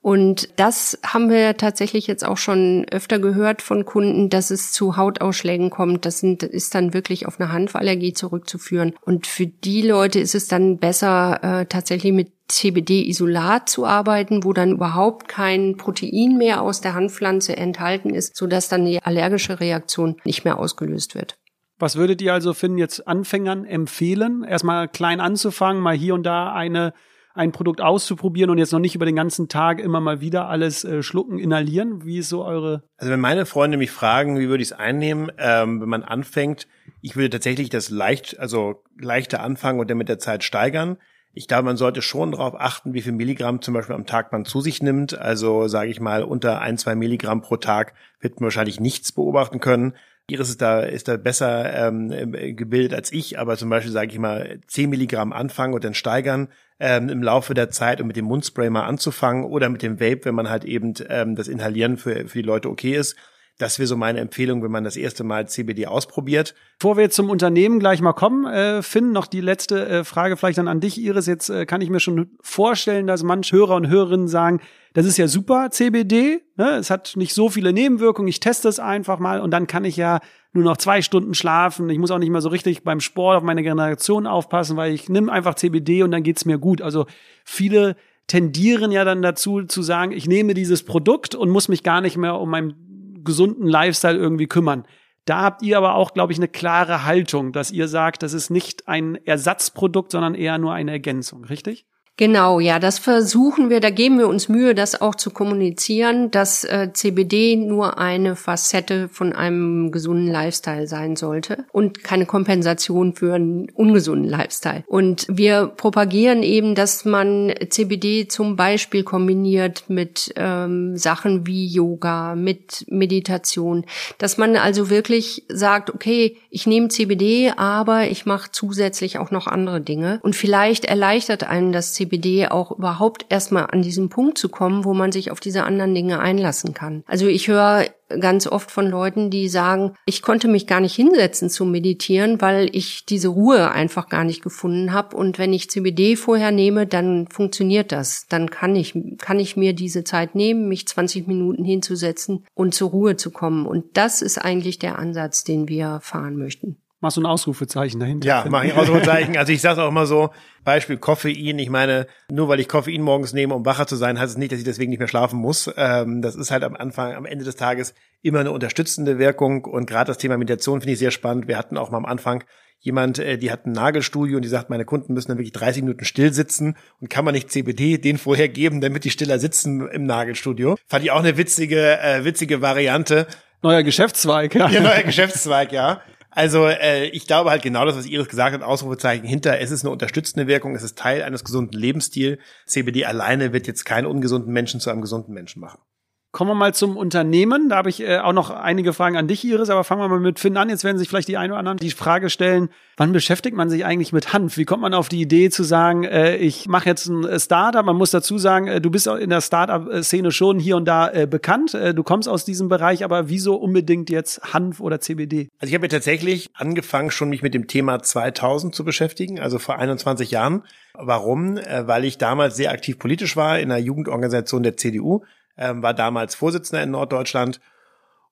Und das haben wir tatsächlich jetzt auch schon öfter gehört von Kunden, dass es zu Hautausschlägen kommt. Das sind, ist dann wirklich auf eine Hanfallergie zurückzuführen. Und für die Leute ist es dann besser, äh, tatsächlich mit CBD-Isolat zu arbeiten, wo dann überhaupt kein Protein mehr aus der Hanfpflanze enthalten ist, sodass dann die allergische Reaktion nicht mehr ausgelöst wird. Was würdet ihr also finden, jetzt Anfängern empfehlen, erstmal klein anzufangen, mal hier und da eine ein Produkt auszuprobieren und jetzt noch nicht über den ganzen Tag immer mal wieder alles äh, schlucken, inhalieren? Wie ist so eure? Also wenn meine Freunde mich fragen, wie würde ich es einnehmen, ähm, wenn man anfängt, ich würde tatsächlich das leicht, also leichter anfangen und dann mit der Zeit steigern. Ich glaube, man sollte schon darauf achten, wie viel Milligramm zum Beispiel am Tag man zu sich nimmt. Also sage ich mal, unter ein, zwei Milligramm pro Tag wird man wahrscheinlich nichts beobachten können. Iris ist da, ist da besser ähm, gebildet als ich, aber zum Beispiel sage ich mal 10 Milligramm anfangen und dann steigern ähm, im Laufe der Zeit und mit dem Mundspray mal anzufangen oder mit dem Vape, wenn man halt eben ähm, das Inhalieren für, für die Leute okay ist. Das wäre so meine Empfehlung, wenn man das erste Mal CBD ausprobiert. Bevor wir jetzt zum Unternehmen gleich mal kommen, äh, Finn, noch die letzte äh, Frage vielleicht dann an dich, Iris. Jetzt äh, kann ich mir schon vorstellen, dass manche Hörer und Hörerinnen sagen, das ist ja super, CBD. Ne? Es hat nicht so viele Nebenwirkungen. Ich teste es einfach mal und dann kann ich ja nur noch zwei Stunden schlafen. Ich muss auch nicht mehr so richtig beim Sport auf meine Generation aufpassen, weil ich nehme einfach CBD und dann geht's mir gut. Also viele tendieren ja dann dazu zu sagen, ich nehme dieses Produkt und muss mich gar nicht mehr um meinen gesunden Lifestyle irgendwie kümmern. Da habt ihr aber auch, glaube ich, eine klare Haltung, dass ihr sagt, das ist nicht ein Ersatzprodukt, sondern eher nur eine Ergänzung, richtig? Genau, ja, das versuchen wir, da geben wir uns Mühe, das auch zu kommunizieren, dass äh, CBD nur eine Facette von einem gesunden Lifestyle sein sollte und keine Kompensation für einen ungesunden Lifestyle. Und wir propagieren eben, dass man CBD zum Beispiel kombiniert mit ähm, Sachen wie Yoga, mit Meditation, dass man also wirklich sagt, okay, ich nehme CBD, aber ich mache zusätzlich auch noch andere Dinge und vielleicht erleichtert einen das CBD CBD auch überhaupt erstmal an diesen Punkt zu kommen, wo man sich auf diese anderen Dinge einlassen kann. Also ich höre ganz oft von Leuten, die sagen, ich konnte mich gar nicht hinsetzen zu meditieren, weil ich diese Ruhe einfach gar nicht gefunden habe. Und wenn ich CBD vorher nehme, dann funktioniert das. Dann kann ich, kann ich mir diese Zeit nehmen, mich 20 Minuten hinzusetzen und zur Ruhe zu kommen. Und das ist eigentlich der Ansatz, den wir fahren möchten. Machst du ein Ausrufezeichen dahinter? Ja, mach ich Ausrufezeichen. Also ich sage auch immer so, Beispiel Koffein. Ich meine, nur weil ich Koffein morgens nehme, um wacher zu sein, heißt es nicht, dass ich deswegen nicht mehr schlafen muss. Ähm, das ist halt am Anfang, am Ende des Tages immer eine unterstützende Wirkung. Und gerade das Thema Meditation finde ich sehr spannend. Wir hatten auch mal am Anfang jemand, äh, die hat ein Nagelstudio und die sagt, meine Kunden müssen dann wirklich 30 Minuten still sitzen und kann man nicht CBD den vorher geben, damit die stiller sitzen im Nagelstudio. Fand ich auch eine witzige, äh, witzige Variante. Neuer Geschäftszweig, ja. Ja, neuer Geschäftszweig, ja. Also äh, ich glaube halt genau das, was Iris gesagt hat, Ausrufezeichen hinter, es ist eine unterstützende Wirkung, es ist Teil eines gesunden Lebensstils. CBD alleine wird jetzt keinen ungesunden Menschen zu einem gesunden Menschen machen. Kommen wir mal zum Unternehmen. Da habe ich äh, auch noch einige Fragen an dich, Iris, aber fangen wir mal mit Finn an. Jetzt werden sich vielleicht die einen oder anderen die Frage stellen, wann beschäftigt man sich eigentlich mit Hanf? Wie kommt man auf die Idee zu sagen, äh, ich mache jetzt ein äh, Startup? Man muss dazu sagen, äh, du bist in der Startup-Szene schon hier und da äh, bekannt. Äh, du kommst aus diesem Bereich, aber wieso unbedingt jetzt Hanf oder CBD? Also ich habe ja tatsächlich angefangen, schon mich mit dem Thema 2000 zu beschäftigen, also vor 21 Jahren. Warum? Weil ich damals sehr aktiv politisch war in der Jugendorganisation der CDU ähm, war damals Vorsitzender in Norddeutschland.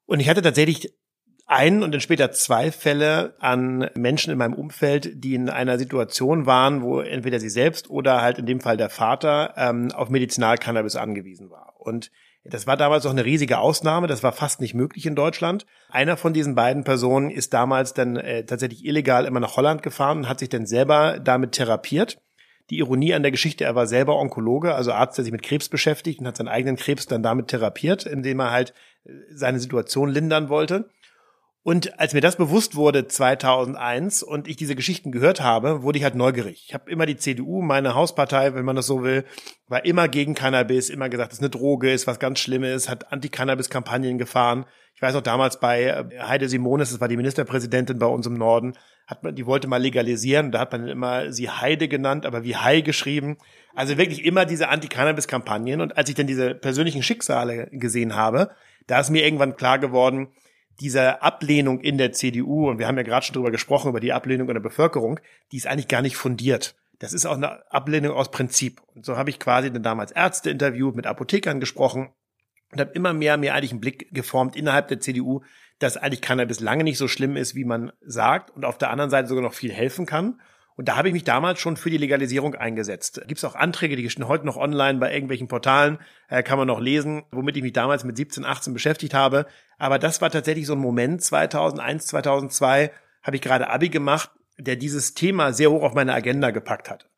Und ich hatte tatsächlich einen und dann später zwei Fälle an Menschen in meinem Umfeld, die in einer Situation waren, wo entweder sie selbst oder halt in dem Fall der Vater ähm, auf Medizinalcannabis angewiesen war. Und das war damals auch eine riesige Ausnahme. Das war fast nicht möglich in Deutschland. Einer von diesen beiden Personen ist damals dann äh, tatsächlich illegal immer nach Holland gefahren und hat sich dann selber damit therapiert die Ironie an der Geschichte, er war selber Onkologe, also Arzt, der sich mit Krebs beschäftigt und hat seinen eigenen Krebs dann damit therapiert, indem er halt äh, seine Situation lindern wollte. Und als mir das bewusst wurde 2001 und ich diese Geschichten gehört habe, wurde ich halt neugierig. Ich habe immer die CDU, meine Hauspartei, wenn man das so will, war immer gegen Cannabis, immer gesagt, es ist eine Droge, ist was ganz Schlimmes, hat Anti-Cannabis-Kampagnen gefahren. Ich weiß noch damals bei äh, Heide Simones, das war die Ministerpräsidentin bei uns im Norden, hat man, die wollte mal legalisieren, da hat man immer sie Heide genannt, aber wie Hai geschrieben. Also wirklich immer diese Anti-Cannabis-Kampagnen. Und als ich dann diese persönlichen Schicksale gesehen habe, da ist mir irgendwann klar geworden, diese Ablehnung in der CDU, und wir haben ja gerade schon drüber gesprochen, über die Ablehnung in der Bevölkerung, die ist eigentlich gar nicht fundiert. Das ist auch eine Ablehnung aus Prinzip. Und so habe ich quasi dann damals Ärzte interviewt, mit Apothekern gesprochen und habe immer mehr mir eigentlich einen Blick geformt innerhalb der CDU, dass eigentlich Cannabis lange nicht so schlimm ist, wie man sagt und auf der anderen Seite sogar noch viel helfen kann. Und da habe ich mich damals schon für die Legalisierung eingesetzt. Gibt es auch Anträge, die stehen heute noch online bei irgendwelchen Portalen, äh, kann man noch lesen, womit ich mich damals mit 17, 18 beschäftigt habe. Aber das war tatsächlich so ein Moment, 2001, 2002 habe ich gerade Abi gemacht, der dieses Thema sehr hoch auf meine Agenda gepackt hat.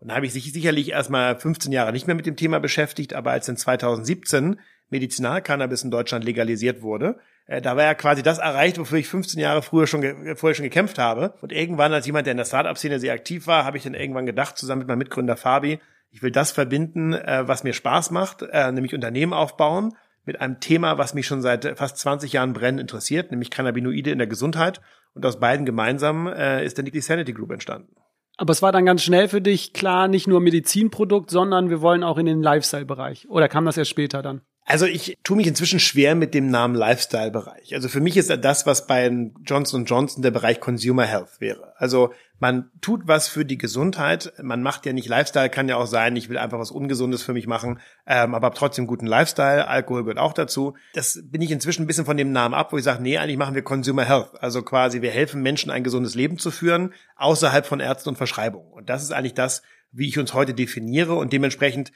Und da habe ich sich sicherlich erstmal 15 Jahre nicht mehr mit dem Thema beschäftigt, aber als in 2017 Medizinalcannabis in Deutschland legalisiert wurde, äh, da war ja quasi das erreicht, wofür ich 15 Jahre früher schon vorher schon gekämpft habe. Und irgendwann, als jemand, der in der Startup-Szene sehr aktiv war, habe ich dann irgendwann gedacht, zusammen mit meinem Mitgründer Fabi, ich will das verbinden, äh, was mir Spaß macht, äh, nämlich Unternehmen aufbauen mit einem Thema, was mich schon seit fast 20 Jahren brennend interessiert, nämlich Cannabinoide in der Gesundheit. Und aus beiden gemeinsam äh, ist dann die Sanity Group entstanden. Aber es war dann ganz schnell für dich klar, nicht nur Medizinprodukt, sondern wir wollen auch in den Lifestyle-Bereich. Oder kam das erst später dann? Also ich tue mich inzwischen schwer mit dem Namen Lifestyle-Bereich. Also für mich ist das, was bei Johnson Johnson der Bereich Consumer Health wäre. Also man tut was für die Gesundheit. Man macht ja nicht Lifestyle, kann ja auch sein, ich will einfach was Ungesundes für mich machen, ähm, aber trotzdem guten Lifestyle. Alkohol gehört auch dazu. Das bin ich inzwischen ein bisschen von dem Namen ab, wo ich sage, nee, eigentlich machen wir Consumer Health. Also quasi, wir helfen Menschen, ein gesundes Leben zu führen, außerhalb von Ärzten und Verschreibungen. Und das ist eigentlich das, wie ich uns heute definiere. Und dementsprechend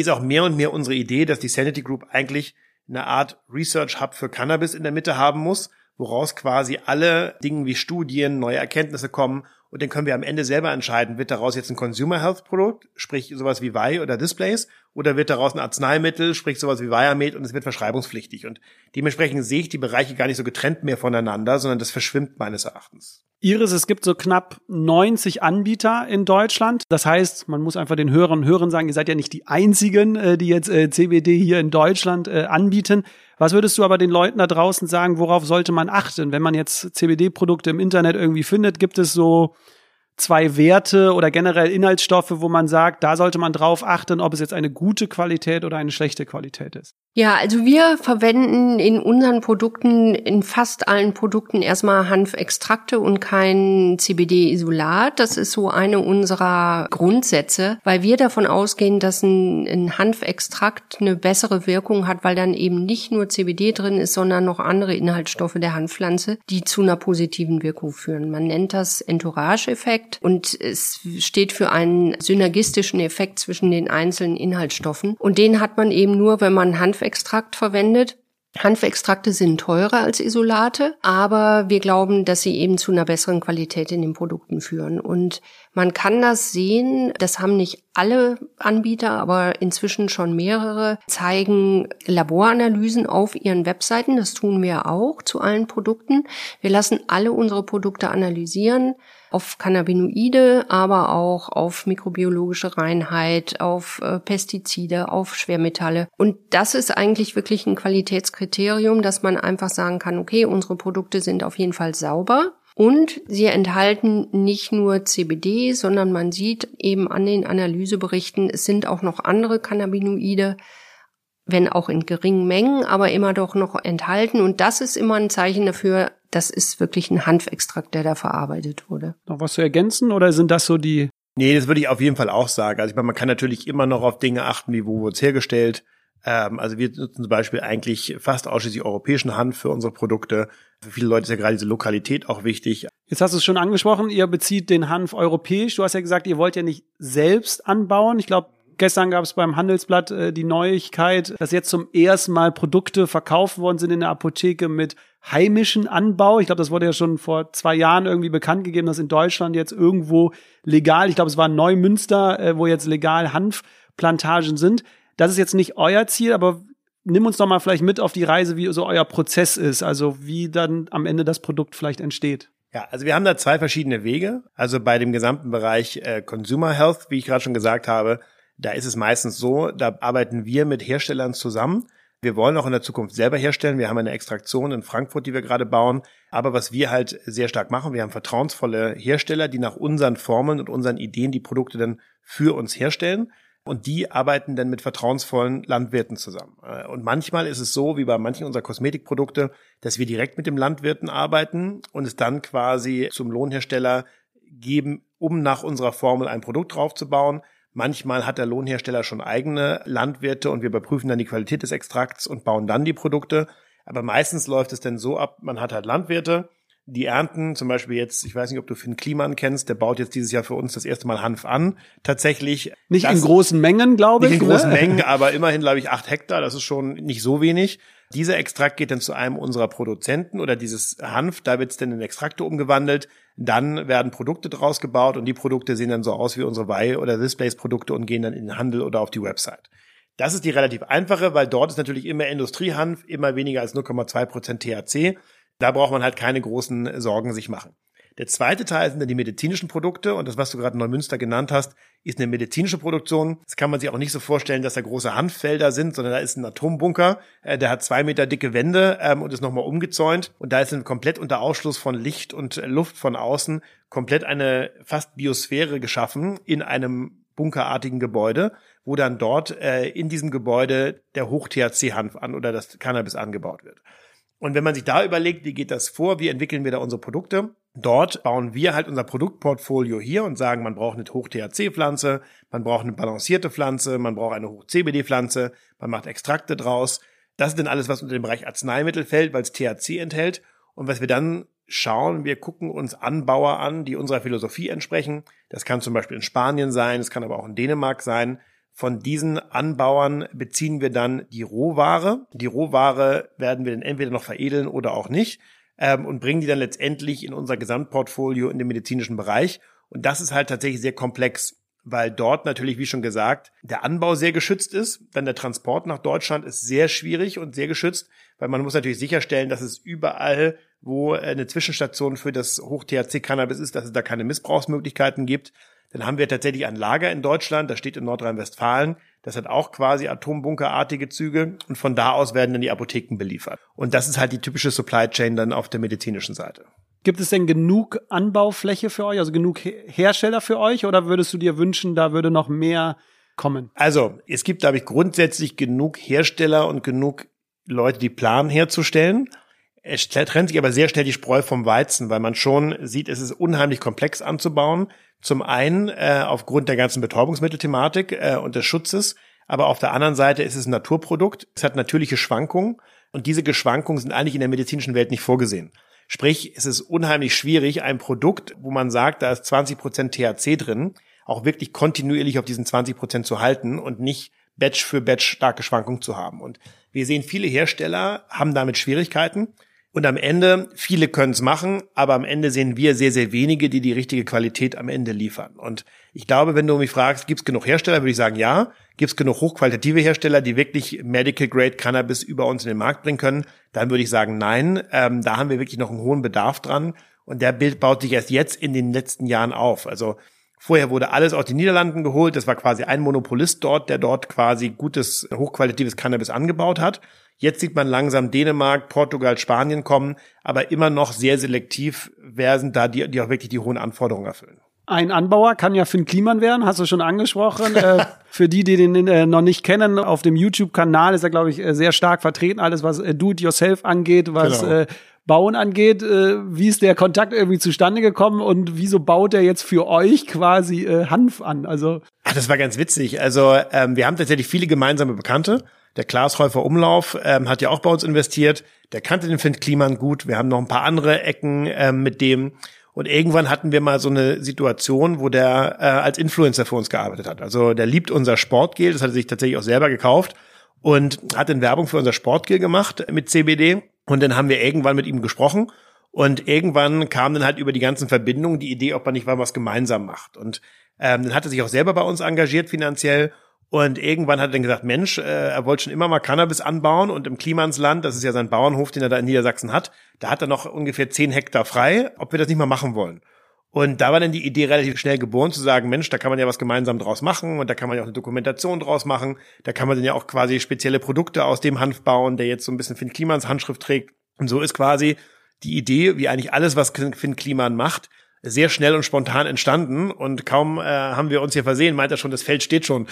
ist auch mehr und mehr unsere Idee, dass die Sanity Group eigentlich eine Art Research Hub für Cannabis in der Mitte haben muss, woraus quasi alle Dinge wie Studien, neue Erkenntnisse kommen. Und dann können wir am Ende selber entscheiden, wird daraus jetzt ein Consumer Health Produkt, sprich sowas wie Wei oder Displays, oder wird daraus ein Arzneimittel, sprich sowas wie Viamed und es wird verschreibungspflichtig. Und dementsprechend sehe ich die Bereiche gar nicht so getrennt mehr voneinander, sondern das verschwimmt meines Erachtens. Iris, es gibt so knapp 90 Anbieter in Deutschland. Das heißt, man muss einfach den Hörern und Hörern sagen, ihr seid ja nicht die einzigen, äh, die jetzt äh, CBD hier in Deutschland äh, anbieten. Was würdest du aber den Leuten da draußen sagen, worauf sollte man achten? Wenn man jetzt CBD-Produkte im Internet irgendwie findet, gibt es so zwei Werte oder generell Inhaltsstoffe, wo man sagt, da sollte man drauf achten, ob es jetzt eine gute Qualität oder eine schlechte Qualität ist? Ja, also wir verwenden in unseren Produkten, in fast allen Produkten erstmal Hanfextrakte und kein CBD-Isolat. Das ist so eine unserer Grundsätze, weil wir davon ausgehen, dass ein, ein Hanfextrakt eine bessere Wirkung hat, weil dann eben nicht nur CBD drin ist, sondern noch andere Inhaltsstoffe der Hanfpflanze, die zu einer positiven Wirkung führen. Man nennt das Entourage-Effekt und es steht für einen synergistischen Effekt zwischen den einzelnen Inhaltsstoffen. Und den hat man eben nur, wenn man Hanf Hanfextrakt verwendet. Hanfextrakte sind teurer als Isolate, aber wir glauben, dass sie eben zu einer besseren Qualität in den Produkten führen. Und man kann das sehen, das haben nicht alle Anbieter, aber inzwischen schon mehrere, zeigen Laboranalysen auf ihren Webseiten. Das tun wir auch zu allen Produkten. Wir lassen alle unsere Produkte analysieren auf Cannabinoide, aber auch auf mikrobiologische Reinheit, auf äh, Pestizide, auf Schwermetalle. Und das ist eigentlich wirklich ein Qualitätskriterium, dass man einfach sagen kann, okay, unsere Produkte sind auf jeden Fall sauber. Und sie enthalten nicht nur CBD, sondern man sieht eben an den Analyseberichten, es sind auch noch andere Cannabinoide, wenn auch in geringen Mengen, aber immer doch noch enthalten. Und das ist immer ein Zeichen dafür, das ist wirklich ein Hanfextrakt, der da verarbeitet wurde. Noch was zu ergänzen oder sind das so die? Nee, das würde ich auf jeden Fall auch sagen. Also ich meine, man kann natürlich immer noch auf Dinge achten, wie wo wurde es hergestellt. Ähm, also wir nutzen zum Beispiel eigentlich fast ausschließlich europäischen Hanf für unsere Produkte. Für viele Leute ist ja gerade diese Lokalität auch wichtig. Jetzt hast du es schon angesprochen, ihr bezieht den Hanf europäisch. Du hast ja gesagt, ihr wollt ja nicht selbst anbauen. Ich glaube, Gestern gab es beim Handelsblatt äh, die Neuigkeit, dass jetzt zum ersten Mal Produkte verkauft worden sind in der Apotheke mit heimischen Anbau. Ich glaube, das wurde ja schon vor zwei Jahren irgendwie bekannt gegeben, dass in Deutschland jetzt irgendwo legal, ich glaube, es war Neumünster, äh, wo jetzt legal Hanfplantagen sind. Das ist jetzt nicht euer Ziel, aber nimm uns doch mal vielleicht mit auf die Reise, wie so euer Prozess ist, also wie dann am Ende das Produkt vielleicht entsteht. Ja, also wir haben da zwei verschiedene Wege. Also bei dem gesamten Bereich äh, Consumer Health, wie ich gerade schon gesagt habe, da ist es meistens so, da arbeiten wir mit Herstellern zusammen. Wir wollen auch in der Zukunft selber herstellen. Wir haben eine Extraktion in Frankfurt, die wir gerade bauen. Aber was wir halt sehr stark machen, wir haben vertrauensvolle Hersteller, die nach unseren Formeln und unseren Ideen die Produkte dann für uns herstellen. Und die arbeiten dann mit vertrauensvollen Landwirten zusammen. Äh, und manchmal ist es so, wie bei manchen unserer Kosmetikprodukte, dass wir direkt mit dem Landwirten arbeiten und es dann quasi zum Lohnhersteller geben, um nach unserer Formel ein Produkt draufzubauen. Manchmal hat der Lohnhersteller schon eigene Landwirte und wir überprüfen dann die Qualität des Extrakts und bauen dann die Produkte. Aber meistens läuft es dann so ab, man hat halt Landwirte, die ernten, zum Beispiel jetzt, ich weiß nicht, ob du Finn Kliman kennst, der baut jetzt dieses Jahr für uns das erste Mal Hanf an. Tatsächlich. Nicht in großen Mengen, glaube ich. Nicht in großen ne? Mengen, aber immerhin, glaube ich, acht Hektar. Das ist schon nicht so wenig. Dieser Extrakt geht dann zu einem unserer Produzenten oder dieses Hanf, da wird es dann in Extrakte umgewandelt. Dann werden Produkte draus gebaut und die Produkte sehen dann so aus wie unsere Weih- oder Displays-Produkte und gehen dann in den Handel oder auf die Website. Das ist die relativ einfache, weil dort ist natürlich immer Industriehanf, immer weniger als 0,2 Prozent THC. Da braucht man halt keine großen Sorgen sich machen. Der zweite Teil sind dann die medizinischen Produkte und das, was du gerade in Neumünster genannt hast, ist eine medizinische Produktion. Das kann man sich auch nicht so vorstellen, dass da große Hanffelder sind, sondern da ist ein Atombunker, äh, der hat zwei Meter dicke Wände ähm, und ist nochmal umgezäunt und da ist dann komplett unter Ausschluss von Licht und Luft von außen komplett eine fast Biosphäre geschaffen in einem bunkerartigen Gebäude, wo dann dort äh, in diesem Gebäude der Hoch-THC-Hanf an oder das Cannabis angebaut wird. Und wenn man sich da überlegt, wie geht das vor, wie entwickeln wir da unsere Produkte, dort bauen wir halt unser Produktportfolio hier und sagen, man braucht eine Hoch-THC-Pflanze, man braucht eine balancierte Pflanze, man braucht eine Hoch-CBD-Pflanze, man macht Extrakte draus. Das ist dann alles, was unter den Bereich Arzneimittel fällt, weil es THC enthält. Und was wir dann schauen, wir gucken uns Anbauer an, die unserer Philosophie entsprechen. Das kann zum Beispiel in Spanien sein, es kann aber auch in Dänemark sein. Von diesen Anbauern beziehen wir dann die Rohware. Die Rohware werden wir dann entweder noch veredeln oder auch nicht ähm, und bringen die dann letztendlich in unser Gesamtportfolio in den medizinischen Bereich. Und das ist halt tatsächlich sehr komplex, weil dort natürlich, wie schon gesagt, der Anbau sehr geschützt ist. Dann der Transport nach Deutschland ist sehr schwierig und sehr geschützt, weil man muss natürlich sicherstellen, dass es überall, wo eine Zwischenstation für das Hoch-THC-Cannabis ist, dass es da keine Missbrauchsmöglichkeiten gibt. Dann haben wir tatsächlich ein Lager in Deutschland, das steht in Nordrhein-Westfalen. Das hat auch quasi atombunkerartige Züge und von da aus werden dann die Apotheken beliefert. Und das ist halt die typische Supply Chain dann auf der medizinischen Seite. Gibt es denn genug Anbaufläche für euch, also genug Hersteller für euch oder würdest du dir wünschen, da würde noch mehr kommen? Also, es gibt, glaube ich, grundsätzlich genug Hersteller und genug Leute, die planen herzustellen. Es trennt sich aber sehr schnell die Spreu vom Weizen, weil man schon sieht, es ist unheimlich komplex anzubauen. Zum einen äh, aufgrund der ganzen Betäubungsmittelthematik äh, und des Schutzes, aber auf der anderen Seite ist es ein Naturprodukt. Es hat natürliche Schwankungen und diese Geschwankungen sind eigentlich in der medizinischen Welt nicht vorgesehen. Sprich, es ist unheimlich schwierig, ein Produkt, wo man sagt, da ist 20 Prozent THC drin, auch wirklich kontinuierlich auf diesen 20 Prozent zu halten und nicht Batch für Batch starke Schwankungen zu haben. Und wir sehen, viele Hersteller haben damit Schwierigkeiten. Und am Ende, viele können es machen, aber am Ende sehen wir sehr, sehr wenige, die die richtige Qualität am Ende liefern. Und ich glaube, wenn du mich fragst, gibt es genug Hersteller, würde ich sagen, ja. Gibt es genug hochqualitative Hersteller, die wirklich Medical Grade Cannabis über uns in den Markt bringen können? Dann würde ich sagen, nein. Ähm, da haben wir wirklich noch einen hohen Bedarf dran. Und der Bild baut sich erst jetzt in den letzten Jahren auf. Also Vorher wurde alles aus den Niederlanden geholt. Das war quasi ein Monopolist dort, der dort quasi gutes, hochqualitatives Cannabis angebaut hat. Jetzt sieht man langsam Dänemark, Portugal, Spanien kommen, aber immer noch sehr selektiv, wer sind da, die, die auch wirklich die hohen Anforderungen erfüllen. Ein Anbauer kann ja Finn Kliman werden, hast du schon angesprochen. äh, [LAUGHS] für die, die den äh, noch nicht kennen, auf dem YouTube-Kanal ist er, glaube ich, äh, sehr stark vertreten. Alles, was äh, Do-it-yourself angeht, was genau. äh, Bauen angeht. Äh, wie ist der Kontakt irgendwie zustande gekommen und wieso baut er jetzt für euch quasi Hanf an? Also Ach, das war ganz witzig. Also ähm, wir haben tatsächlich viele gemeinsame Bekannte. Der Klaas Häufer Umlauf ähm, hat ja auch bei uns investiert. Der kannte den Finn Kliman gut. Wir haben noch ein paar andere Ecken ähm, mit dem. Und irgendwann hatten wir mal so eine Situation, wo der äh, als Influencer für uns gearbeitet hat. Also der liebt unser Sportgel, das hat er sich tatsächlich auch selber gekauft und hat in Werbung für unser Sportgel gemacht mit CBD. Und dann haben wir irgendwann mit ihm gesprochen. Und irgendwann kam dann halt über die ganzen Verbindungen die Idee, ob man nicht mal was gemeinsam macht. Und ähm, dann hat er sich auch selber bei uns engagiert finanziell Und irgendwann hat er dann gesagt, Mensch, äh, er wollte schon immer mal Cannabis anbauen und im Klimansland, das ist ja sein Bauernhof, den er da in Niedersachsen hat, da hat er noch ungefähr zehn Hektar frei, ob wir das nicht mal machen wollen. Und da war dann die Idee relativ schnell geboren zu sagen, Mensch, da kann man ja was gemeinsam draus machen und da kann man ja auch eine Dokumentation draus machen. Da kann man dann ja auch quasi spezielle Produkte aus dem Hanf bauen, der jetzt so ein bisschen Finn Klimans Handschrift trägt. Und so ist quasi die Idee, wie eigentlich alles, was Finn Kliman macht, sehr schnell und spontan entstanden und kaum äh, haben wir uns hier versehen, meint er schon, das Feld steht schon.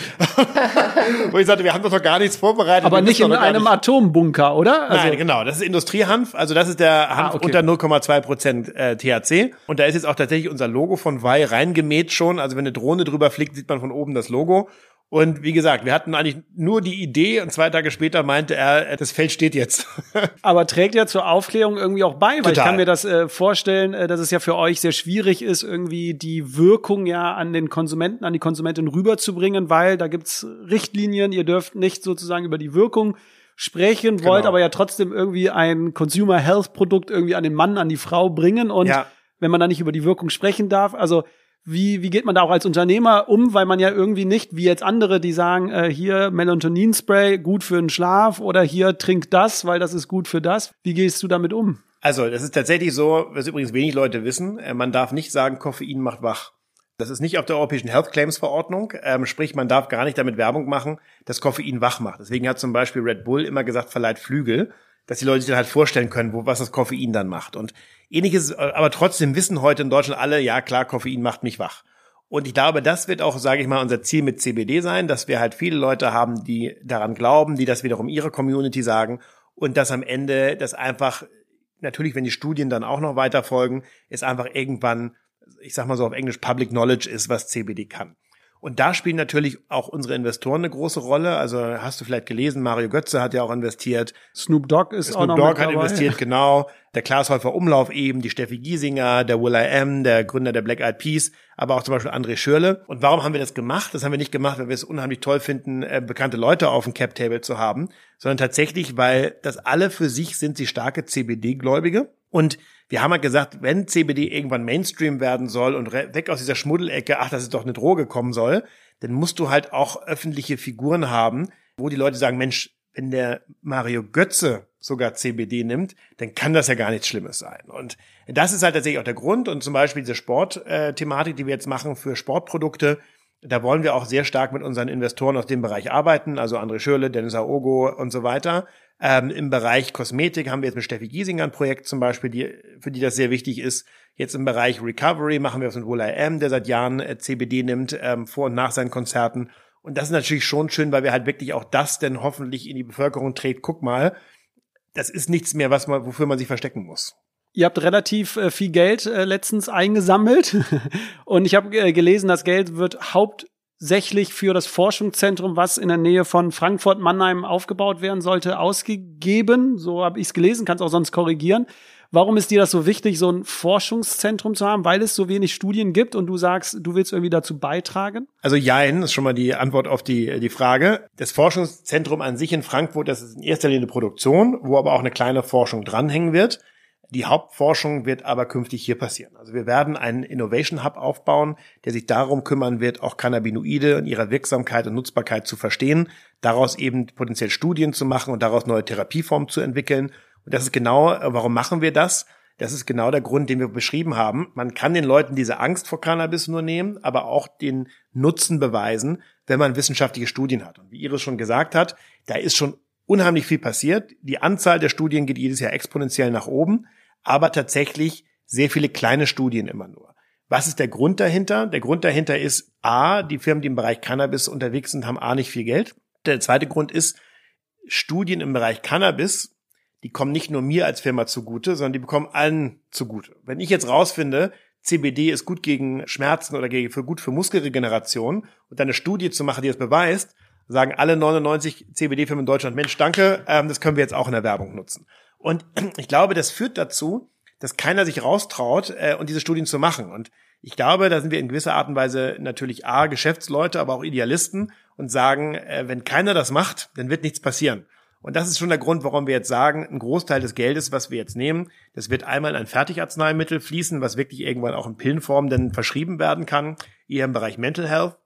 [LAUGHS] Wo ich sagte, wir haben doch gar nichts vorbereitet. Aber nicht in einem nicht. Atombunker, oder? Also Nein, genau. Das ist Industriehanf. Also das ist der ah, Hanf ah, okay. unter 0,2 Prozent äh, THC. Und da ist jetzt auch tatsächlich unser Logo von Wei reingemäht schon. Also wenn eine Drohne drüber fliegt, sieht man von oben das Logo. Und wie gesagt, wir hatten eigentlich nur die Idee und zwei Tage später meinte er, das Feld steht jetzt. [LAUGHS] Aber trägt ja zur Aufklärung irgendwie auch bei, weil Total. ich kann mir das äh, vorstellen, äh, dass es ja für euch sehr schwierig ist, irgendwie die Wirkung ja an den Konsumenten, an die Konsumentin rüberzubringen, weil da gibt's Richtlinien, ihr dürft nicht sozusagen über die Wirkung sprechen, wollt genau. aber ja trotzdem irgendwie ein Consumer Health Produkt irgendwie an den Mann, an die Frau bringen und ja. wenn man da nicht über die Wirkung sprechen darf, also wie, wie geht man da auch als Unternehmer um, weil man ja irgendwie nicht, wie jetzt andere, die sagen, äh, hier Melatonin-Spray, gut für den Schlaf oder hier trink das, weil das ist gut für das. Wie gehst du damit um? Also, das ist tatsächlich so, was übrigens wenig Leute wissen, äh, man darf nicht sagen, Koffein macht wach. Das ist nicht auf der Europäischen Health Claims Verordnung, ähm, sprich, man darf gar nicht damit Werbung machen, dass Koffein wach macht. Deswegen hat zum Beispiel Red Bull immer gesagt, verleiht Flügel dass die Leute sich dann halt vorstellen können, wo, was das Koffein dann macht. Und ähnliches, aber trotzdem wissen heute in Deutschland alle, ja klar, Koffein macht mich wach. Und ich glaube, das wird auch, sage ich mal, unser Ziel mit CBD sein, dass wir halt viele Leute haben, die daran glauben, die das wiederum ihre Community sagen und dass am Ende das einfach, natürlich, wenn die Studien dann auch noch weiter folgen, ist einfach irgendwann, ich sag mal so auf Englisch, Public Knowledge ist, was CBD kann. Und da spielen natürlich auch unsere Investoren eine große Rolle. Also hast du vielleicht gelesen, Mario Götze hat ja auch investiert. Snoop Dogg ist Snoop auch noch Dogg hat investiert, genau. Der Klaas Häufer Umlauf eben, die Steffi Giesinger, der Will I Am, der Gründer der Black Eyed Peas, aber auch zum Beispiel André Schürle. Und warum haben wir das gemacht? Das haben wir nicht gemacht, weil wir es unheimlich toll finden, äh, bekannte Leute auf dem Cap Table zu haben, sondern tatsächlich, weil das alle für sich sind sie starke CBD-Gläubige. Und wir haben halt gesagt, wenn CBD irgendwann Mainstream werden soll und weg aus dieser Schmuddelecke, ach, dass es doch eine Droge kommen soll, dann musst du halt auch öffentliche Figuren haben, wo die Leute sagen, Mensch, wenn der Mario Götze sogar CBD nimmt, dann kann das ja gar nichts Schlimmes sein. Und das ist halt tatsächlich auch der Grund. Und zum Beispiel diese Sportthematik, die wir jetzt machen für Sportprodukte, da wollen wir auch sehr stark mit unseren Investoren aus dem Bereich arbeiten, also André Schürle, Dennis Aogo und so weiter. Ähm, Im Bereich Kosmetik haben wir jetzt mit Steffi Giesinger ein Projekt zum Beispiel, die, für die das sehr wichtig ist. Jetzt im Bereich Recovery machen wir was mit I Am, der seit Jahren äh, CBD nimmt, ähm, vor und nach seinen Konzerten. Und das ist natürlich schon schön, weil wir halt wirklich auch das denn hoffentlich in die Bevölkerung trägt. Guck mal, das ist nichts mehr, was man, wofür man sich verstecken muss. Ihr habt relativ äh, viel Geld äh, letztens eingesammelt [LAUGHS] und ich habe äh, gelesen, das Geld wird hauptsächlich für das Forschungszentrum, was in der Nähe von Frankfurt Mannheim aufgebaut werden sollte, ausgegeben. So habe ich es gelesen, kannst auch sonst korrigieren. Warum ist dir das so wichtig, so ein Forschungszentrum zu haben? Weil es so wenig Studien gibt und du sagst, du willst irgendwie dazu beitragen? Also Jein ist schon mal die Antwort auf die, die Frage. Das Forschungszentrum an sich in Frankfurt, das ist in erster Linie eine Produktion, wo aber auch eine kleine Forschung dranhängen wird. Die Hauptforschung wird aber künftig hier passieren. Also wir werden einen Innovation Hub aufbauen, der sich darum kümmern wird, auch Cannabinoide und ihre Wirksamkeit und Nutzbarkeit zu verstehen, daraus eben potenziell Studien zu machen und daraus neue Therapieformen zu entwickeln. Und das ist genau, warum machen wir das? Das ist genau der Grund, den wir beschrieben haben. Man kann den Leuten diese Angst vor Cannabis nur nehmen, aber auch den Nutzen beweisen, wenn man wissenschaftliche Studien hat. Und wie Iris schon gesagt hat, da ist schon unheimlich viel passiert. Die Anzahl der Studien geht jedes Jahr exponentiell nach oben aber tatsächlich sehr viele kleine Studien immer nur. Was ist der Grund dahinter? Der Grund dahinter ist A, die Firmen, die im Bereich Cannabis unterwegs sind, haben A nicht viel Geld. Der zweite Grund ist, Studien im Bereich Cannabis, die kommen nicht nur mir als Firma zugute, sondern die bekommen allen zugute. Wenn ich jetzt rausfinde, CBD ist gut gegen Schmerzen oder für gut für Muskelregeneration und eine Studie zu machen, die das beweist, sagen alle 99 CBD-Firmen in Deutschland, Mensch, danke, ähm, das können wir jetzt auch in der Werbung nutzen. Und [CLEARS THROAT] ich glaube, das führt dazu, dass keiner sich raustraut äh, und diese Studien zu machen. Und ich glaube, da sind wir in gewisser Art und Weise natürlich A, Geschäftsleute, aber auch Idealisten und sagen, äh, wenn keiner das macht, dann wird nichts passieren. Und das ist schon der Grund, warum wir jetzt sagen, ein Großteil des Geldes, was wir jetzt nehmen, das wird einmal in ein Fertigarzneimittel fließen, was wirklich irgendwann auch in Pillenform dann verschrieben werden kann, eher im Bereich Mental Health.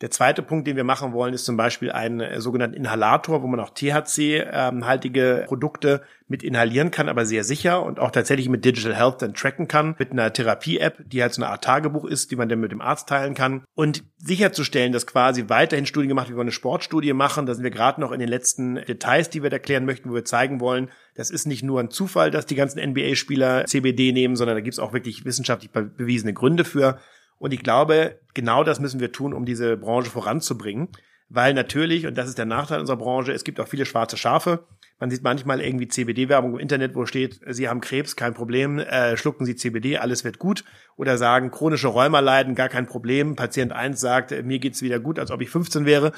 Der zweite Punkt, den wir machen wollen, ist zum Beispiel ein äh, sogenannten Inhalator, wo man auch THC-haltige Produkte mit inhalieren kann, aber sehr sicher und auch tatsächlich mit Digital Health dann tracken kann, mit einer Therapie-App, die halt so eine Art Tagebuch ist, die man dann mit dem Arzt teilen kann und sicherzustellen, dass quasi weiterhin Studien gemacht, wie wir eine Sportstudie machen. Da sind wir gerade noch in den letzten Details, die wir erklären möchten, wo wir zeigen wollen, das ist nicht nur ein Zufall, dass die ganzen NBA-Spieler CBD nehmen, sondern da gibt es auch wirklich wissenschaftlich bewiesene Gründe für. Und ich glaube, genau das müssen wir tun, um diese Branche voranzubringen. Weil natürlich, und das ist der Nachteil unserer Branche, es gibt auch viele schwarze Schafe. Man sieht manchmal irgendwie CBD-Werbung im Internet, wo steht, Sie haben Krebs, kein Problem, äh, schlucken Sie CBD, alles wird gut. Oder sagen, chronische Rheuma leiden, gar kein Problem. Patient 1 sagt, mir geht's wieder gut, als ob ich 15 wäre.